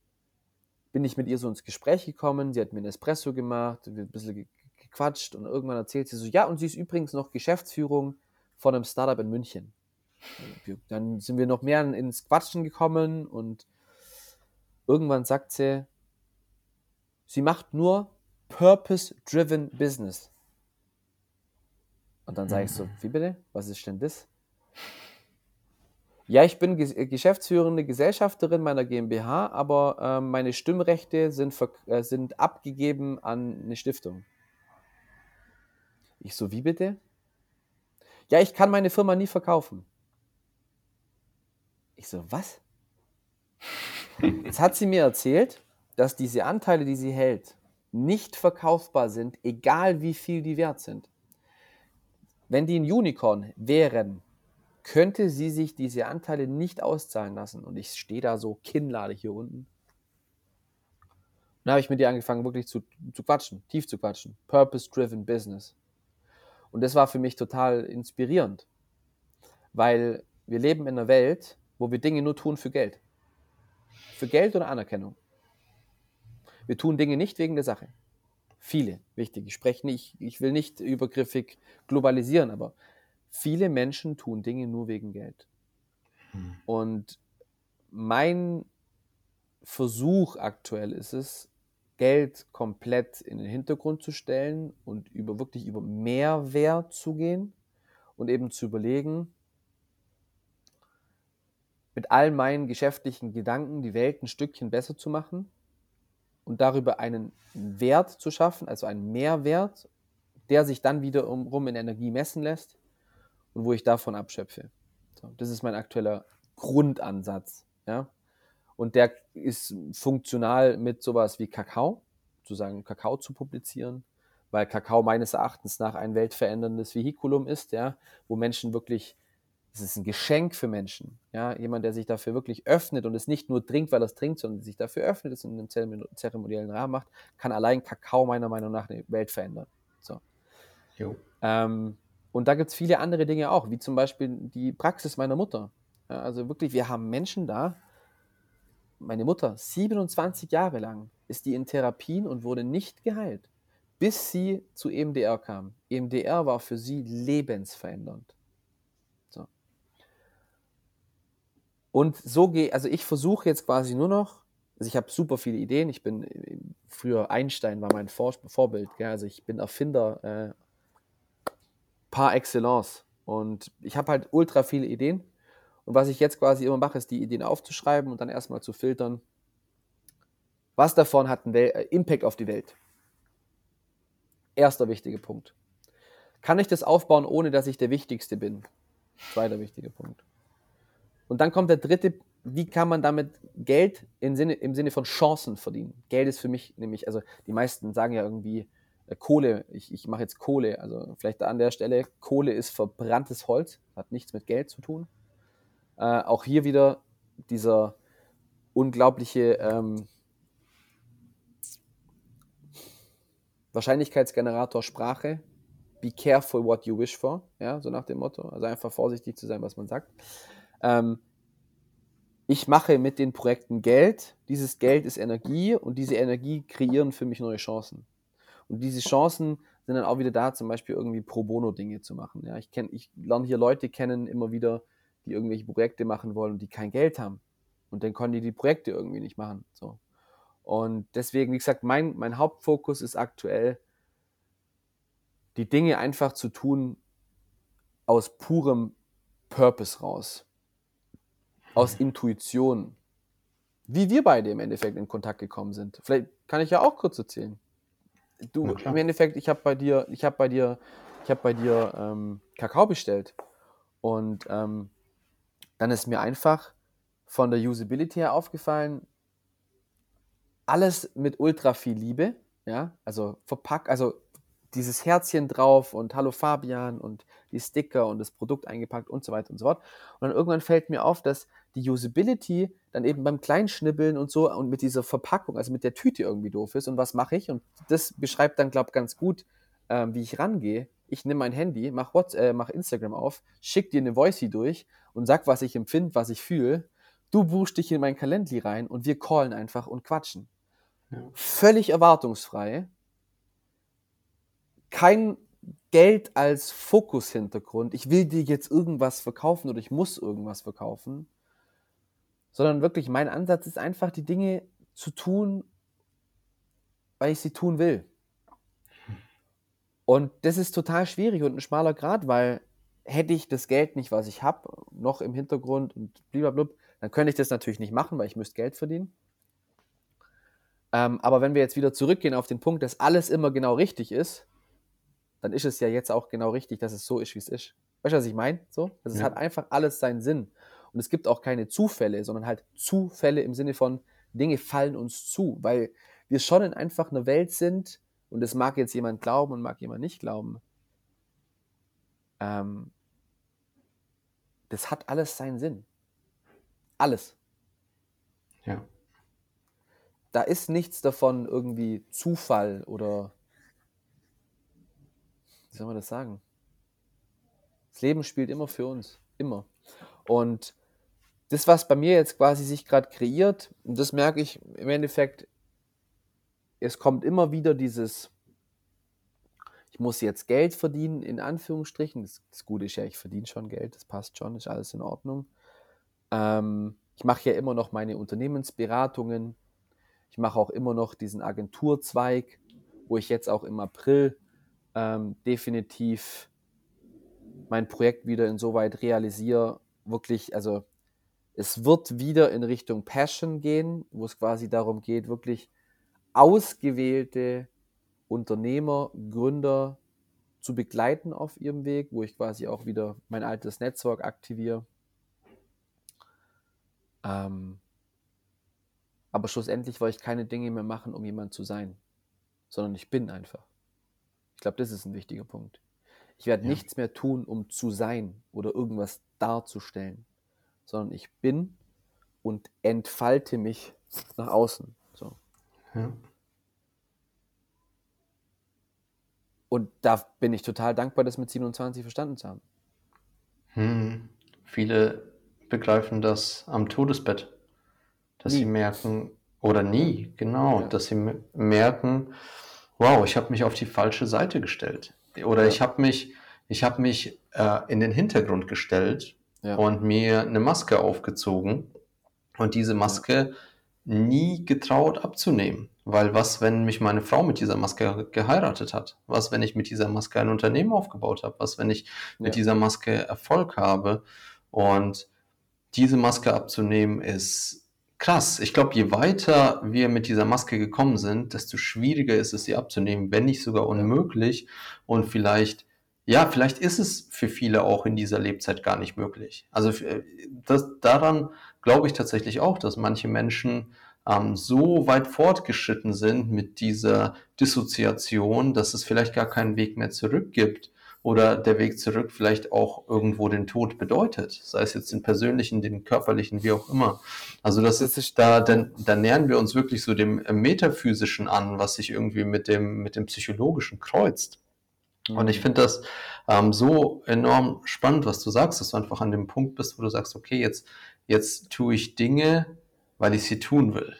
bin ich mit ihr so ins Gespräch gekommen. Sie hat mir ein Espresso gemacht, ein bisschen gequatscht und irgendwann erzählt sie so: Ja, und sie ist übrigens noch Geschäftsführung von einem Startup in München. Dann sind wir noch mehr ins Quatschen gekommen und irgendwann sagt sie, sie macht nur Purpose-Driven Business. Und dann sage ich so, wie bitte? Was ist denn das? Ja, ich bin geschäftsführende Gesellschafterin meiner GmbH, aber äh, meine Stimmrechte sind, äh, sind abgegeben an eine Stiftung. Ich so, wie bitte? Ja, ich kann meine Firma nie verkaufen. Ich so, was? Jetzt hat sie mir erzählt, dass diese Anteile, die sie hält, nicht verkaufbar sind, egal wie viel die wert sind. Wenn die ein Unicorn wären, könnte sie sich diese Anteile nicht auszahlen lassen. Und ich stehe da so Kinnlade hier unten. Dann habe ich mit ihr angefangen, wirklich zu, zu quatschen, tief zu quatschen. Purpose-driven Business. Und das war für mich total inspirierend, weil wir leben in einer Welt, wo wir Dinge nur tun für Geld. Für Geld oder Anerkennung. Wir tun Dinge nicht wegen der Sache. Viele, wichtig. Ich spreche nicht, ich will nicht übergriffig globalisieren, aber viele Menschen tun Dinge nur wegen Geld. Hm. Und mein Versuch aktuell ist es, Geld komplett in den Hintergrund zu stellen und über wirklich über Mehrwert zu gehen und eben zu überlegen, mit all meinen geschäftlichen Gedanken die Welt ein Stückchen besser zu machen und darüber einen Wert zu schaffen, also einen Mehrwert, der sich dann wiederum in Energie messen lässt und wo ich davon abschöpfe. So, das ist mein aktueller Grundansatz. Ja? Und der ist funktional mit sowas wie Kakao, sozusagen Kakao zu publizieren, weil Kakao meines Erachtens nach ein weltveränderndes Vehikulum ist, ja, wo Menschen wirklich, es ist ein Geschenk für Menschen, ja, jemand, der sich dafür wirklich öffnet und es nicht nur trinkt, weil er es trinkt, sondern sich dafür öffnet, es in einem zeremoniellen Rahmen macht, kann allein Kakao meiner Meinung nach eine Welt verändern. So. Ähm, und da gibt es viele andere Dinge auch, wie zum Beispiel die Praxis meiner Mutter. Ja, also wirklich, wir haben Menschen da, meine Mutter, 27 Jahre lang ist die in Therapien und wurde nicht geheilt, bis sie zu EMDR kam. EMDR war für sie lebensverändernd. So. Und so gehe, also ich versuche jetzt quasi nur noch, also ich habe super viele Ideen. Ich bin, früher Einstein war mein Vor Vorbild, gell? also ich bin Erfinder äh, par excellence. Und ich habe halt ultra viele Ideen und was ich jetzt quasi immer mache, ist die Ideen aufzuschreiben und dann erstmal zu filtern, was davon hat einen Wel äh, Impact auf die Welt. Erster wichtiger Punkt. Kann ich das aufbauen, ohne dass ich der Wichtigste bin? Zweiter wichtiger Punkt. Und dann kommt der dritte, wie kann man damit Geld im Sinne, im Sinne von Chancen verdienen? Geld ist für mich nämlich, also die meisten sagen ja irgendwie, äh, Kohle, ich, ich mache jetzt Kohle, also vielleicht an der Stelle, Kohle ist verbranntes Holz, hat nichts mit Geld zu tun. Äh, auch hier wieder dieser unglaubliche ähm, Wahrscheinlichkeitsgenerator Sprache. Be careful what you wish for. Ja, so nach dem Motto. Also einfach vorsichtig zu sein, was man sagt. Ähm, ich mache mit den Projekten Geld. Dieses Geld ist Energie und diese Energie kreieren für mich neue Chancen. Und diese Chancen sind dann auch wieder da, zum Beispiel irgendwie pro bono Dinge zu machen. Ja, ich, kenn, ich lerne hier Leute kennen, immer wieder, die irgendwelche Projekte machen wollen und die kein Geld haben. Und dann können die die Projekte irgendwie nicht machen. So. Und deswegen, wie gesagt, mein, mein Hauptfokus ist aktuell, die Dinge einfach zu tun aus purem Purpose raus. Aus. Intuition. Wie wir beide im Endeffekt in Kontakt gekommen sind. Vielleicht kann ich ja auch kurz erzählen. Du, im Endeffekt, ich habe bei dir, ich habe bei dir, ich habe bei dir ähm, Kakao bestellt. Und ähm, dann ist mir einfach von der Usability her aufgefallen, alles mit ultra viel Liebe, ja, also verpackt, also dieses Herzchen drauf und Hallo Fabian und die Sticker und das Produkt eingepackt und so weiter und so fort. Und dann irgendwann fällt mir auf, dass die Usability dann eben beim Kleinschnibbeln und so und mit dieser Verpackung, also mit der Tüte irgendwie doof ist. Und was mache ich? Und das beschreibt dann, glaube ich, ganz gut, ähm, wie ich rangehe ich nehme mein Handy, mach, WhatsApp, äh, mach Instagram auf, schick dir eine Voice durch und sag, was ich empfinde, was ich fühle. Du buchst dich in mein Kalendli rein und wir callen einfach und quatschen. Ja. Völlig erwartungsfrei. Kein Geld als Fokushintergrund. Ich will dir jetzt irgendwas verkaufen oder ich muss irgendwas verkaufen. Sondern wirklich, mein Ansatz ist einfach, die Dinge zu tun, weil ich sie tun will. Und das ist total schwierig und ein schmaler Grad, weil hätte ich das Geld nicht, was ich habe, noch im Hintergrund und blablabla, dann könnte ich das natürlich nicht machen, weil ich müsste Geld verdienen. Ähm, aber wenn wir jetzt wieder zurückgehen auf den Punkt, dass alles immer genau richtig ist, dann ist es ja jetzt auch genau richtig, dass es so ist, wie es ist. Weißt du, was ich meine? So? Also ja. Es hat einfach alles seinen Sinn. Und es gibt auch keine Zufälle, sondern halt Zufälle im Sinne von Dinge fallen uns zu, weil wir schon in einfach einer Welt sind, und das mag jetzt jemand glauben und mag jemand nicht glauben, ähm, das hat alles seinen Sinn. Alles. Ja. Da ist nichts davon irgendwie Zufall oder wie soll man das sagen? Das Leben spielt immer für uns. Immer. Und das, was bei mir jetzt quasi sich gerade kreiert, und das merke ich im Endeffekt es kommt immer wieder dieses, muss jetzt Geld verdienen, in Anführungsstrichen. Das, das Gute ist ja, ich verdiene schon Geld, das passt schon, ist alles in Ordnung. Ähm, ich mache ja immer noch meine Unternehmensberatungen. Ich mache auch immer noch diesen Agenturzweig, wo ich jetzt auch im April ähm, definitiv mein Projekt wieder insoweit realisiere. Wirklich, also es wird wieder in Richtung Passion gehen, wo es quasi darum geht, wirklich ausgewählte Unternehmer, Gründer zu begleiten auf ihrem Weg, wo ich quasi auch wieder mein altes Netzwerk aktiviere. Ähm, aber schlussendlich wollte ich keine Dinge mehr machen, um jemand zu sein, sondern ich bin einfach. Ich glaube, das ist ein wichtiger Punkt. Ich werde ja. nichts mehr tun, um zu sein oder irgendwas darzustellen, sondern ich bin und entfalte mich nach außen. So. Ja. Und da bin ich total dankbar, das mit 27 verstanden zu haben. Hm. Viele begreifen das am Todesbett, dass nie. sie merken, oder nie, genau, ja. dass sie merken, wow, ich habe mich auf die falsche Seite gestellt. Oder ja. ich habe mich, ich habe mich äh, in den Hintergrund gestellt ja. und mir eine Maske aufgezogen und diese Maske nie getraut abzunehmen. Weil was, wenn mich meine Frau mit dieser Maske geheiratet hat? Was, wenn ich mit dieser Maske ein Unternehmen aufgebaut habe? Was, wenn ich mit dieser Maske Erfolg habe? Und diese Maske abzunehmen ist krass. Ich glaube, je weiter wir mit dieser Maske gekommen sind, desto schwieriger ist es, sie abzunehmen, wenn nicht sogar unmöglich. Und vielleicht, ja, vielleicht ist es für viele auch in dieser Lebzeit gar nicht möglich. Also äh, das, daran glaube ich tatsächlich auch, dass manche Menschen ähm, so weit fortgeschritten sind mit dieser Dissoziation, dass es vielleicht gar keinen Weg mehr zurück gibt oder der Weg zurück vielleicht auch irgendwo den Tod bedeutet, sei es jetzt den persönlichen, den körperlichen, wie auch immer. Also das ist da, dann, da nähern wir uns wirklich so dem metaphysischen an, was sich irgendwie mit dem mit dem psychologischen kreuzt. Und ich mhm. finde das ähm, so enorm spannend, was du sagst, dass du einfach an dem Punkt bist, wo du sagst, okay, jetzt jetzt tue ich Dinge, weil ich sie tun will.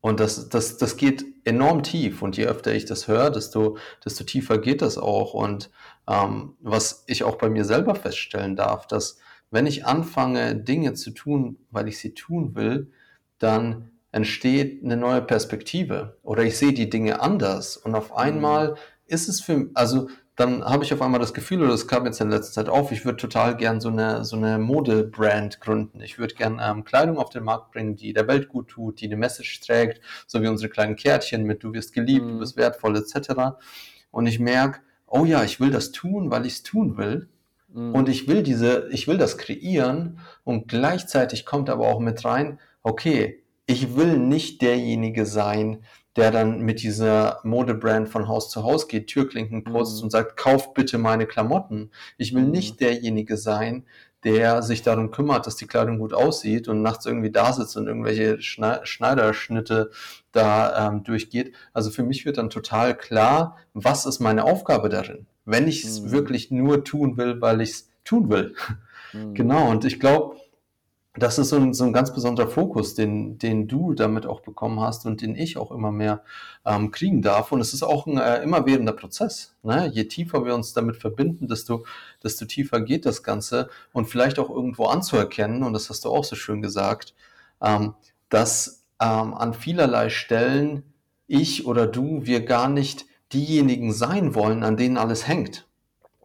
Und das, das, das geht enorm tief. Und je öfter ich das höre, desto, desto tiefer geht das auch. Und ähm, was ich auch bei mir selber feststellen darf, dass wenn ich anfange, Dinge zu tun, weil ich sie tun will, dann entsteht eine neue Perspektive oder ich sehe die Dinge anders und auf einmal mhm. ist es für, also dann habe ich auf einmal das Gefühl, oder das kam jetzt in letzter Zeit auf, ich würde total gern so eine, so eine Modebrand gründen. Ich würde gern ähm, Kleidung auf den Markt bringen, die der Welt gut tut, die eine Message trägt, so wie unsere kleinen Kärtchen mit du wirst geliebt, mhm. du bist wertvoll etc. Und ich merke, oh ja, ich will das tun, weil ich es tun will. Mhm. Und ich will diese, ich will das kreieren und gleichzeitig kommt aber auch mit rein, okay, ich will nicht derjenige sein, der dann mit dieser Modebrand von Haus zu Haus geht, Türklinken putzt mhm. und sagt, kauft bitte meine Klamotten. Ich will mhm. nicht derjenige sein, der sich darum kümmert, dass die Kleidung gut aussieht und nachts irgendwie da sitzt und irgendwelche Schneiderschnitte da ähm, durchgeht. Also für mich wird dann total klar, was ist meine Aufgabe darin, wenn ich es mhm. wirklich nur tun will, weil ich es tun will. Mhm. Genau, und ich glaube, das ist so ein, so ein ganz besonderer Fokus, den, den du damit auch bekommen hast und den ich auch immer mehr ähm, kriegen darf. Und es ist auch ein äh, immerwährender Prozess. Ne? Je tiefer wir uns damit verbinden, desto, desto tiefer geht das Ganze. Und vielleicht auch irgendwo anzuerkennen, und das hast du auch so schön gesagt, ähm, dass ähm, an vielerlei Stellen ich oder du, wir gar nicht diejenigen sein wollen, an denen alles hängt.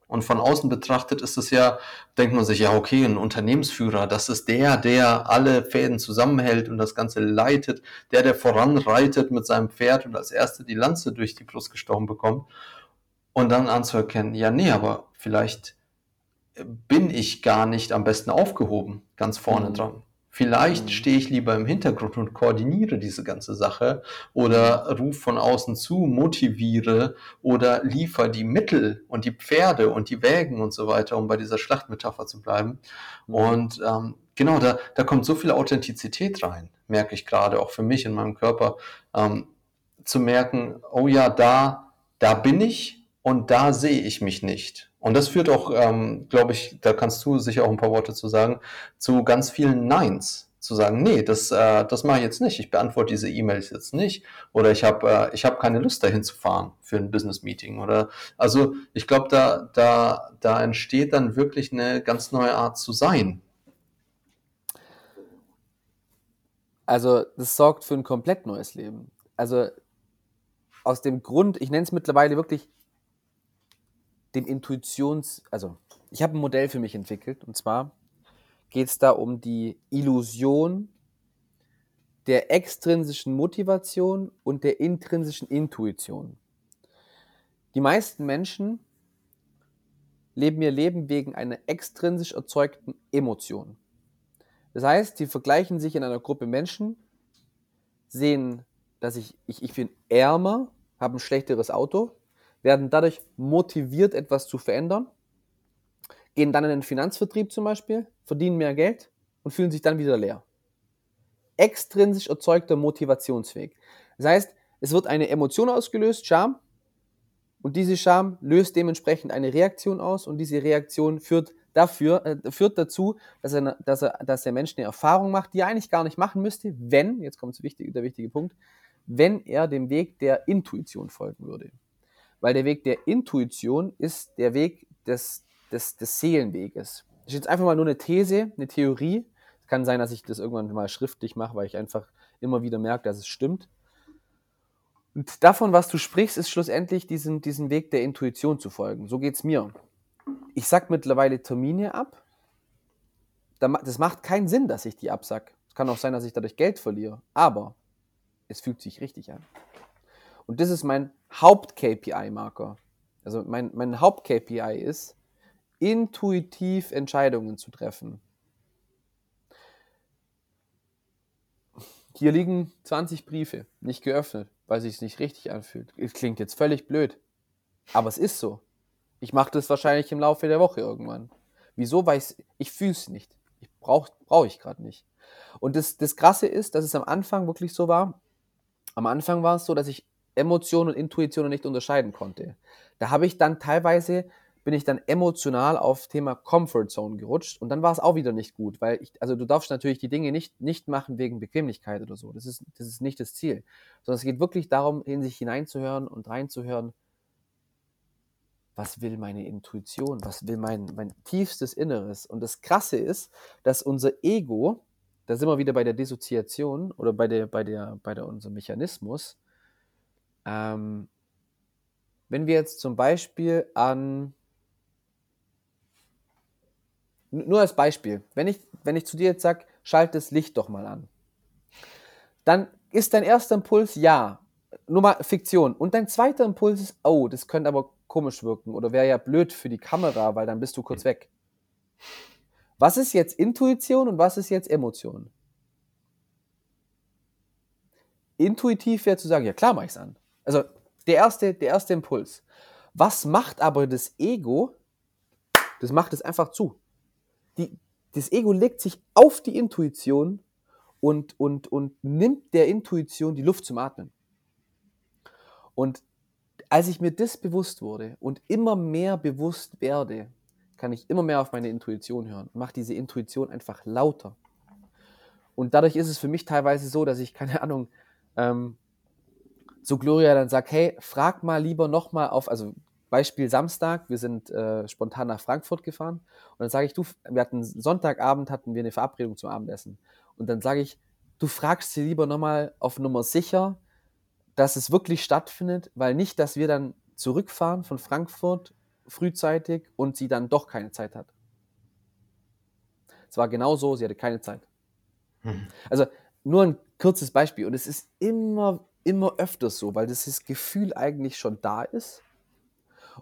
Und von außen betrachtet ist es ja, denkt man sich, ja, okay, ein Unternehmensführer, das ist der, der alle Fäden zusammenhält und das Ganze leitet, der, der voranreitet mit seinem Pferd und als Erster die Lanze durch die Brust gestochen bekommt. Und dann anzuerkennen, ja, nee, aber vielleicht bin ich gar nicht am besten aufgehoben, ganz vorne mhm. dran. Vielleicht mhm. stehe ich lieber im Hintergrund und koordiniere diese ganze Sache oder rufe von außen zu, motiviere oder liefere die Mittel und die Pferde und die Wägen und so weiter, um bei dieser Schlachtmetapher zu bleiben. Mhm. Und ähm, genau, da, da kommt so viel Authentizität rein, merke ich gerade auch für mich in meinem Körper, ähm, zu merken, oh ja, da, da bin ich und da sehe ich mich nicht. Und das führt auch, ähm, glaube ich, da kannst du sicher auch ein paar Worte zu sagen, zu ganz vielen Neins. Zu sagen, nee, das, äh, das mache ich jetzt nicht. Ich beantworte diese E-Mails jetzt nicht. Oder ich habe äh, ich hab keine Lust, dahin zu fahren für ein Business-Meeting. Oder also ich glaube, da, da, da entsteht dann wirklich eine ganz neue Art zu sein. Also, das sorgt für ein komplett neues Leben. Also aus dem Grund, ich nenne es mittlerweile wirklich den Intuitions-, also ich habe ein Modell für mich entwickelt und zwar geht es da um die Illusion der extrinsischen Motivation und der intrinsischen Intuition. Die meisten Menschen leben ihr Leben wegen einer extrinsisch erzeugten Emotion. Das heißt, die vergleichen sich in einer Gruppe Menschen, sehen, dass ich, ich, ich bin ärmer, habe ein schlechteres Auto, werden dadurch motiviert, etwas zu verändern, gehen dann in den Finanzvertrieb zum Beispiel, verdienen mehr Geld und fühlen sich dann wieder leer. Extrinsisch erzeugter Motivationsweg. Das heißt, es wird eine Emotion ausgelöst, Scham, und diese Scham löst dementsprechend eine Reaktion aus und diese Reaktion führt dafür, äh, führt dazu, dass, er, dass, er, dass der Mensch eine Erfahrung macht, die er eigentlich gar nicht machen müsste, wenn, jetzt kommt der wichtige Punkt, wenn er dem Weg der Intuition folgen würde. Weil der Weg der Intuition ist der Weg des, des, des Seelenweges. Das ist jetzt einfach mal nur eine These, eine Theorie. Es kann sein, dass ich das irgendwann mal schriftlich mache, weil ich einfach immer wieder merke, dass es stimmt. Und davon, was du sprichst, ist schlussendlich diesen, diesen Weg der Intuition zu folgen. So geht es mir ich sag mittlerweile Termine ab. Das macht keinen Sinn, dass ich die absack. Es kann auch sein, dass ich dadurch Geld verliere. Aber es fühlt sich richtig an. Und das ist mein Haupt-KPI-Marker. Also mein, mein Haupt-KPI ist, intuitiv Entscheidungen zu treffen. Hier liegen 20 Briefe, nicht geöffnet, weil sich es nicht richtig anfühlt. Es klingt jetzt völlig blöd, aber es ist so. Ich mache das wahrscheinlich im Laufe der Woche irgendwann. Wieso? Weil ich fühle es nicht. Ich brauche brauch ich gerade nicht. Und das, das Krasse ist, dass es am Anfang wirklich so war. Am Anfang war es so, dass ich Emotionen und Intuitionen nicht unterscheiden konnte. Da habe ich dann teilweise, bin ich dann emotional auf Thema Comfort Zone gerutscht und dann war es auch wieder nicht gut, weil ich, also du darfst natürlich die Dinge nicht, nicht machen wegen Bequemlichkeit oder so. Das ist, das ist nicht das Ziel. Sondern es geht wirklich darum, in sich hineinzuhören und reinzuhören was will meine Intuition, was will mein, mein tiefstes Inneres. Und das Krasse ist, dass unser Ego, da sind wir wieder bei der Dissoziation oder bei, der, bei, der, bei der, unserem Mechanismus, ähm, wenn wir jetzt zum Beispiel an, nur als Beispiel, wenn ich, wenn ich zu dir jetzt sage, schalt das Licht doch mal an, dann ist dein erster Impuls ja, nur mal Fiktion. Und dein zweiter Impuls ist, oh, das könnte aber komisch wirken oder wäre ja blöd für die Kamera, weil dann bist du kurz weg. Was ist jetzt Intuition und was ist jetzt Emotion? Intuitiv wäre zu sagen, ja klar mache ich es an. Also der erste, der erste Impuls. Was macht aber das Ego? Das macht es einfach zu. Die, das Ego legt sich auf die Intuition und, und, und nimmt der Intuition die Luft zum Atmen. Und als ich mir das bewusst wurde und immer mehr bewusst werde, kann ich immer mehr auf meine Intuition hören und mache diese Intuition einfach lauter. Und dadurch ist es für mich teilweise so, dass ich, keine Ahnung, ähm, zu Gloria dann sage, hey, frag mal lieber nochmal auf, also Beispiel Samstag, wir sind äh, spontan nach Frankfurt gefahren und dann sage ich, du, wir hatten Sonntagabend, hatten wir eine Verabredung zum Abendessen und dann sage ich, du fragst sie lieber nochmal auf Nummer sicher, dass es wirklich stattfindet, weil nicht, dass wir dann zurückfahren von Frankfurt frühzeitig und sie dann doch keine Zeit hat. Es war genau so, sie hatte keine Zeit. Mhm. Also nur ein kurzes Beispiel und es ist immer, immer öfters so, weil das Gefühl eigentlich schon da ist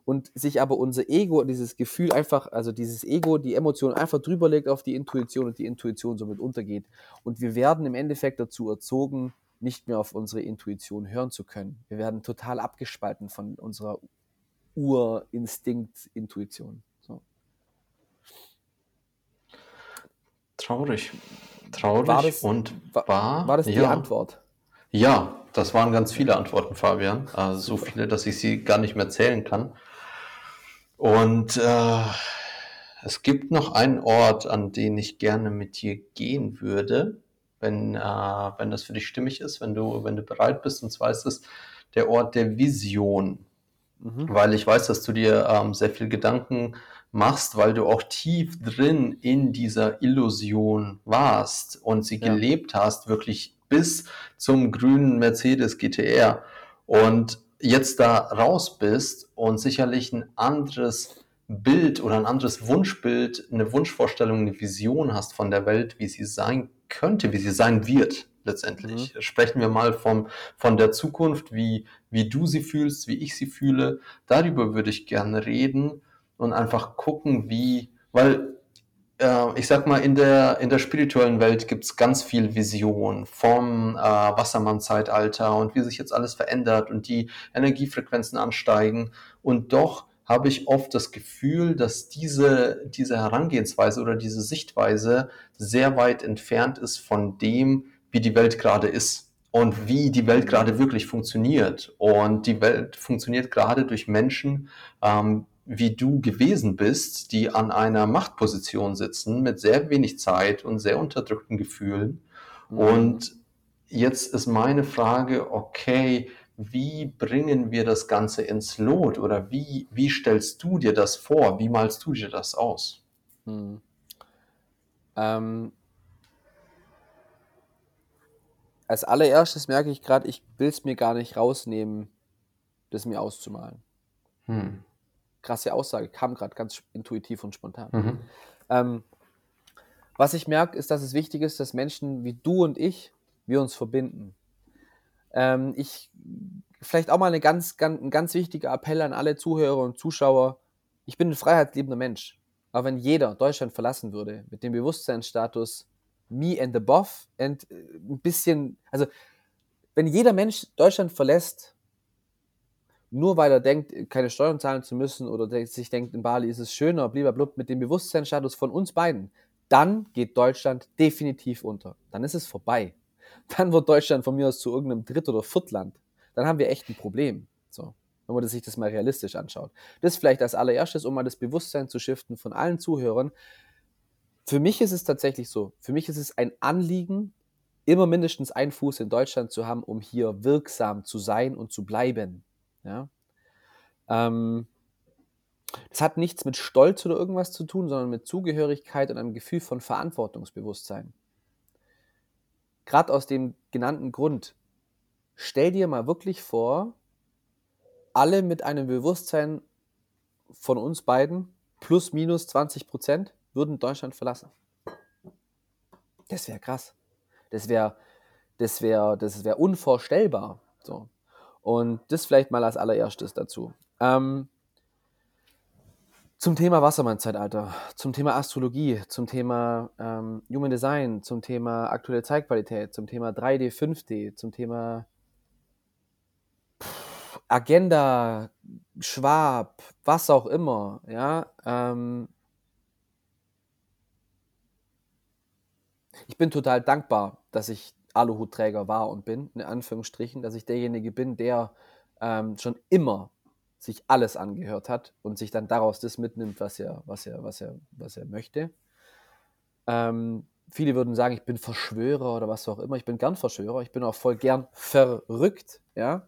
und sich aber unser Ego, dieses Gefühl einfach, also dieses Ego, die Emotion einfach drüber legt auf die Intuition und die Intuition somit untergeht. Und wir werden im Endeffekt dazu erzogen, nicht mehr auf unsere Intuition hören zu können. Wir werden total abgespalten von unserer Urinstinkt-Intuition. So. Traurig. Traurig war das, und war. War das die ja. Antwort? Ja, das waren ganz viele Antworten, Fabian. Also so viele, dass ich sie gar nicht mehr zählen kann. Und äh, es gibt noch einen Ort, an den ich gerne mit dir gehen würde wenn, äh, wenn das für dich stimmig ist, wenn du, wenn du bereit bist. Und zwar ist es der Ort der Vision. Mhm. Weil ich weiß, dass du dir ähm, sehr viel Gedanken machst, weil du auch tief drin in dieser Illusion warst und sie ja. gelebt hast, wirklich bis zum grünen Mercedes GTR. Und jetzt da raus bist und sicherlich ein anderes Bild oder ein anderes Wunschbild, eine Wunschvorstellung, eine Vision hast von der Welt, wie sie sein könnte, wie sie sein wird letztendlich. Mhm. Sprechen wir mal vom, von der Zukunft, wie, wie du sie fühlst, wie ich sie fühle. Darüber würde ich gerne reden und einfach gucken, wie, weil äh, ich sag mal, in der, in der spirituellen Welt gibt es ganz viel Vision vom äh, Wassermann-Zeitalter und wie sich jetzt alles verändert und die Energiefrequenzen ansteigen. Und doch habe ich oft das Gefühl, dass diese, diese Herangehensweise oder diese Sichtweise sehr weit entfernt ist von dem, wie die Welt gerade ist und wie die Welt gerade wirklich funktioniert. Und die Welt funktioniert gerade durch Menschen, ähm, wie du gewesen bist, die an einer Machtposition sitzen mit sehr wenig Zeit und sehr unterdrückten Gefühlen. Mhm. Und jetzt ist meine Frage, okay, wie bringen wir das Ganze ins Lot oder wie, wie stellst du dir das vor? Wie malst du dir das aus? Hm. Ähm, als allererstes merke ich gerade, ich will es mir gar nicht rausnehmen, das mir auszumalen. Hm. Krasse Aussage, kam gerade ganz intuitiv und spontan. Mhm. Ähm, was ich merke, ist, dass es wichtig ist, dass Menschen wie du und ich, wir uns verbinden. Ähm, ich vielleicht auch mal eine ganz, ganz, ein ganz wichtiger Appell an alle Zuhörer und Zuschauer. Ich bin ein freiheitsliebender Mensch. Aber wenn jeder Deutschland verlassen würde mit dem Bewusstseinsstatus me and above and äh, ein bisschen, also wenn jeder Mensch Deutschland verlässt, nur weil er denkt, keine Steuern zahlen zu müssen oder sich denkt, in Bali ist es schöner, blablabla, mit dem Bewusstseinsstatus von uns beiden, dann geht Deutschland definitiv unter. Dann ist es vorbei dann wird Deutschland von mir aus zu irgendeinem Dritt- oder Viertland. Dann haben wir echt ein Problem. So, wenn man sich das mal realistisch anschaut. Das vielleicht als allererstes, um mal das Bewusstsein zu shiften von allen Zuhörern. Für mich ist es tatsächlich so. Für mich ist es ein Anliegen, immer mindestens einen Fuß in Deutschland zu haben, um hier wirksam zu sein und zu bleiben. Ja? Ähm, das hat nichts mit Stolz oder irgendwas zu tun, sondern mit Zugehörigkeit und einem Gefühl von Verantwortungsbewusstsein. Gerade aus dem genannten Grund. Stell dir mal wirklich vor, alle mit einem Bewusstsein von uns beiden, plus minus 20 Prozent, würden Deutschland verlassen. Das wäre krass. Das wäre das wär, das wär unvorstellbar. So. Und das vielleicht mal als allererstes dazu. Ähm, zum Thema Wassermann-Zeitalter, zum Thema Astrologie, zum Thema ähm, Human Design, zum Thema aktuelle Zeitqualität, zum Thema 3D, 5D, zum Thema Agenda, Schwab, was auch immer, ja. Ähm, ich bin total dankbar, dass ich Aluhutträger war und bin, in Anführungsstrichen, dass ich derjenige bin, der ähm, schon immer sich alles angehört hat und sich dann daraus das mitnimmt, was er, was er, was er, was er möchte. Ähm, viele würden sagen, ich bin Verschwörer oder was auch immer. Ich bin gern Verschwörer. Ich bin auch voll gern verrückt, ja,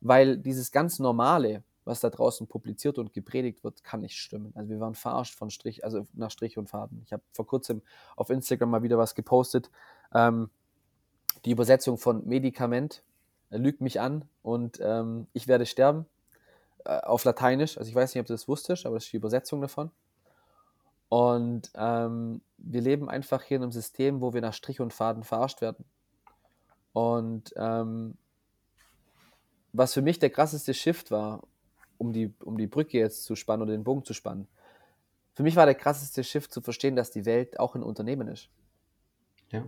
weil dieses ganz Normale, was da draußen publiziert und gepredigt wird, kann nicht stimmen. Also wir waren verarscht von Strich, also nach Strich und Faden. Ich habe vor kurzem auf Instagram mal wieder was gepostet. Ähm, die Übersetzung von Medikament lügt mich an und ähm, ich werde sterben. Äh, auf Lateinisch. Also ich weiß nicht, ob du das wusstest, aber das ist die Übersetzung davon. Und ähm, wir leben einfach hier in einem System, wo wir nach Strich und Faden verarscht werden. Und ähm, was für mich der krasseste Shift war, um die, um die Brücke jetzt zu spannen oder den Bogen zu spannen, für mich war der krasseste Shift zu verstehen, dass die Welt auch ein Unternehmen ist. Ja.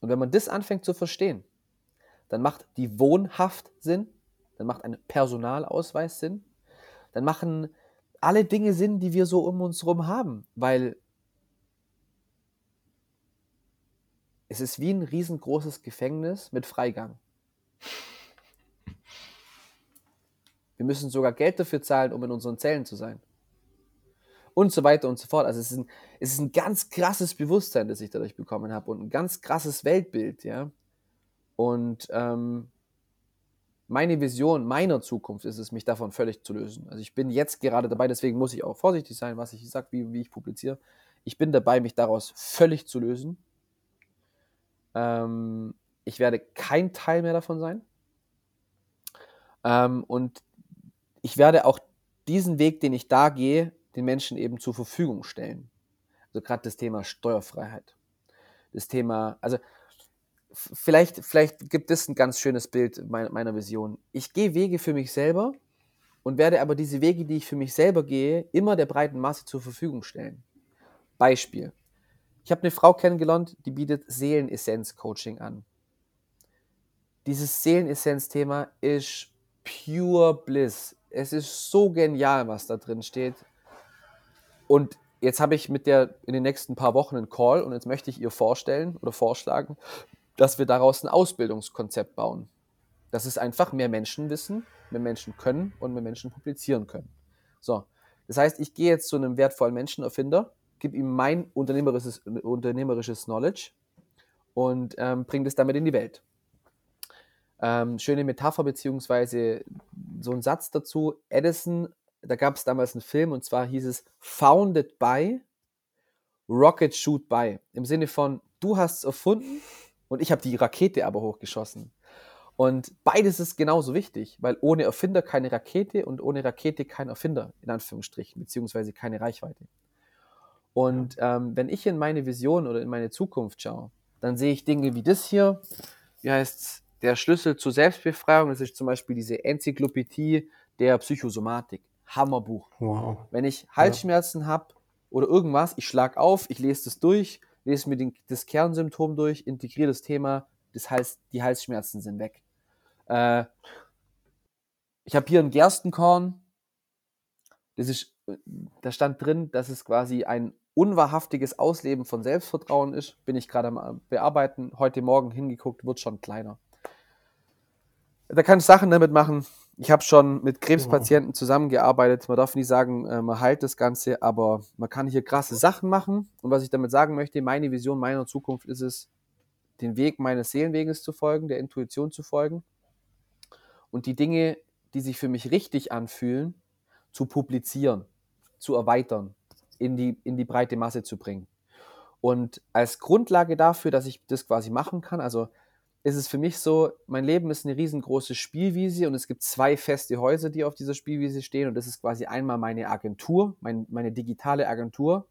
Und wenn man das anfängt zu verstehen, dann macht die Wohnhaft Sinn, dann macht ein Personalausweis Sinn, dann machen alle Dinge Sinn, die wir so um uns herum haben, weil es ist wie ein riesengroßes Gefängnis mit Freigang. Wir müssen sogar Geld dafür zahlen, um in unseren Zellen zu sein. Und so weiter und so fort. Also es ist ein, es ist ein ganz krasses Bewusstsein, das ich dadurch bekommen habe und ein ganz krasses Weltbild, ja. Und ähm, meine Vision meiner Zukunft ist es, mich davon völlig zu lösen. Also ich bin jetzt gerade dabei, deswegen muss ich auch vorsichtig sein, was ich sage, wie, wie ich publiziere. Ich bin dabei, mich daraus völlig zu lösen. Ähm, ich werde kein Teil mehr davon sein. Ähm, und ich werde auch diesen Weg, den ich da gehe, den Menschen eben zur Verfügung stellen. Also gerade das Thema Steuerfreiheit. Das Thema, also vielleicht, vielleicht gibt es ein ganz schönes Bild meiner Vision. Ich gehe Wege für mich selber und werde aber diese Wege, die ich für mich selber gehe, immer der breiten Masse zur Verfügung stellen. Beispiel. Ich habe eine Frau kennengelernt, die bietet Seelenessenz-Coaching an. Dieses Seelenessenz-Thema ist pure Bliss. Es ist so genial, was da drin steht. Und jetzt habe ich mit der in den nächsten paar Wochen einen Call und jetzt möchte ich ihr vorstellen oder vorschlagen, dass wir daraus ein Ausbildungskonzept bauen. Das ist einfach mehr Menschen wissen, mehr Menschen können und mehr Menschen publizieren können. So, das heißt, ich gehe jetzt zu einem wertvollen Menschenerfinder, gebe ihm mein unternehmerisches, unternehmerisches Knowledge und ähm, bringe das damit in die Welt. Ähm, schöne Metapher beziehungsweise so ein Satz dazu. Edison, da gab es damals einen Film und zwar hieß es Founded by Rocket Shoot by. Im Sinne von, du hast es erfunden und ich habe die Rakete aber hochgeschossen. Und beides ist genauso wichtig, weil ohne Erfinder keine Rakete und ohne Rakete kein Erfinder, in Anführungsstrichen, beziehungsweise keine Reichweite. Und ähm, wenn ich in meine Vision oder in meine Zukunft schaue, dann sehe ich Dinge wie das hier, wie heißt es, der Schlüssel zur Selbstbefreiung, das ist zum Beispiel diese Enzyklopädie der Psychosomatik. Hammerbuch. Wow. Wenn ich Halsschmerzen ja. habe oder irgendwas, ich schlage auf, ich lese das durch, lese mir den, das Kernsymptom durch, integriere das Thema, das heißt, die Halsschmerzen sind weg. Äh, ich habe hier ein Gerstenkorn. Das ist, da stand drin, dass es quasi ein unwahrhaftiges Ausleben von Selbstvertrauen ist. Bin ich gerade am Bearbeiten. Heute Morgen hingeguckt, wird schon kleiner. Da kann ich Sachen damit machen. Ich habe schon mit Krebspatienten zusammengearbeitet. Man darf nie sagen, man heilt das Ganze, aber man kann hier krasse Sachen machen. Und was ich damit sagen möchte, meine Vision meiner Zukunft ist es, den Weg meines Seelenweges zu folgen, der Intuition zu folgen und die Dinge, die sich für mich richtig anfühlen, zu publizieren, zu erweitern, in die, in die breite Masse zu bringen. Und als Grundlage dafür, dass ich das quasi machen kann, also ist es für mich so, mein Leben ist eine riesengroße Spielwiese und es gibt zwei feste Häuser, die auf dieser Spielwiese stehen und das ist quasi einmal meine Agentur, mein, meine digitale Agentur,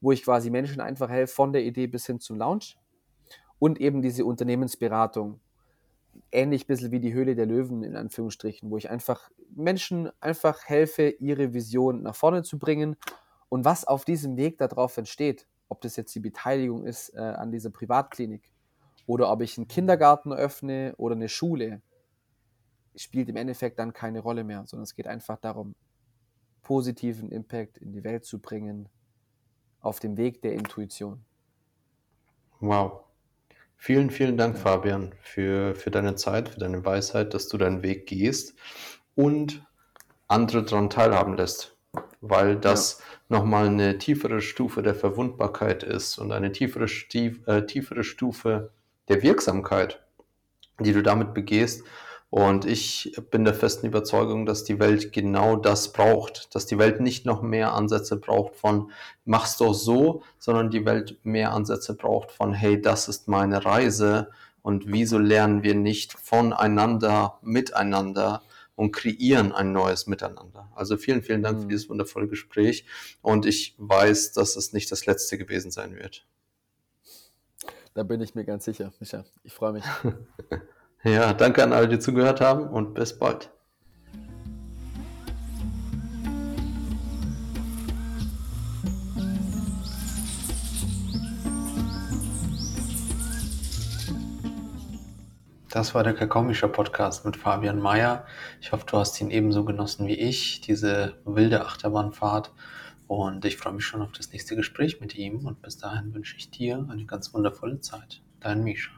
wo ich quasi Menschen einfach helfe von der Idee bis hin zum Launch und eben diese Unternehmensberatung, ähnlich ein bisschen wie die Höhle der Löwen in Anführungsstrichen, wo ich einfach Menschen einfach helfe, ihre Vision nach vorne zu bringen und was auf diesem Weg darauf entsteht, ob das jetzt die Beteiligung ist äh, an dieser Privatklinik oder ob ich einen Kindergarten öffne oder eine Schule, spielt im Endeffekt dann keine Rolle mehr, sondern es geht einfach darum, positiven Impact in die Welt zu bringen auf dem Weg der Intuition. Wow. Vielen, vielen Dank, Fabian, für, für deine Zeit, für deine Weisheit, dass du deinen Weg gehst und andere daran teilhaben lässt, weil das ja. nochmal eine tiefere Stufe der Verwundbarkeit ist und eine tiefere, stief, äh, tiefere Stufe der Wirksamkeit, die du damit begehst und ich bin der festen Überzeugung, dass die Welt genau das braucht, dass die Welt nicht noch mehr Ansätze braucht von mach's doch so, sondern die Welt mehr Ansätze braucht von hey, das ist meine Reise und wieso lernen wir nicht voneinander, miteinander und kreieren ein neues Miteinander. Also vielen, vielen Dank mhm. für dieses wundervolle Gespräch und ich weiß, dass es nicht das letzte gewesen sein wird. Da bin ich mir ganz sicher, Micha. Ich freue mich. Ja, danke an alle, die zugehört haben und bis bald. Das war der Kakaomischer Podcast mit Fabian Mayer. Ich hoffe, du hast ihn ebenso genossen wie ich, diese wilde Achterbahnfahrt. Und ich freue mich schon auf das nächste Gespräch mit ihm. Und bis dahin wünsche ich dir eine ganz wundervolle Zeit. Dein Misha.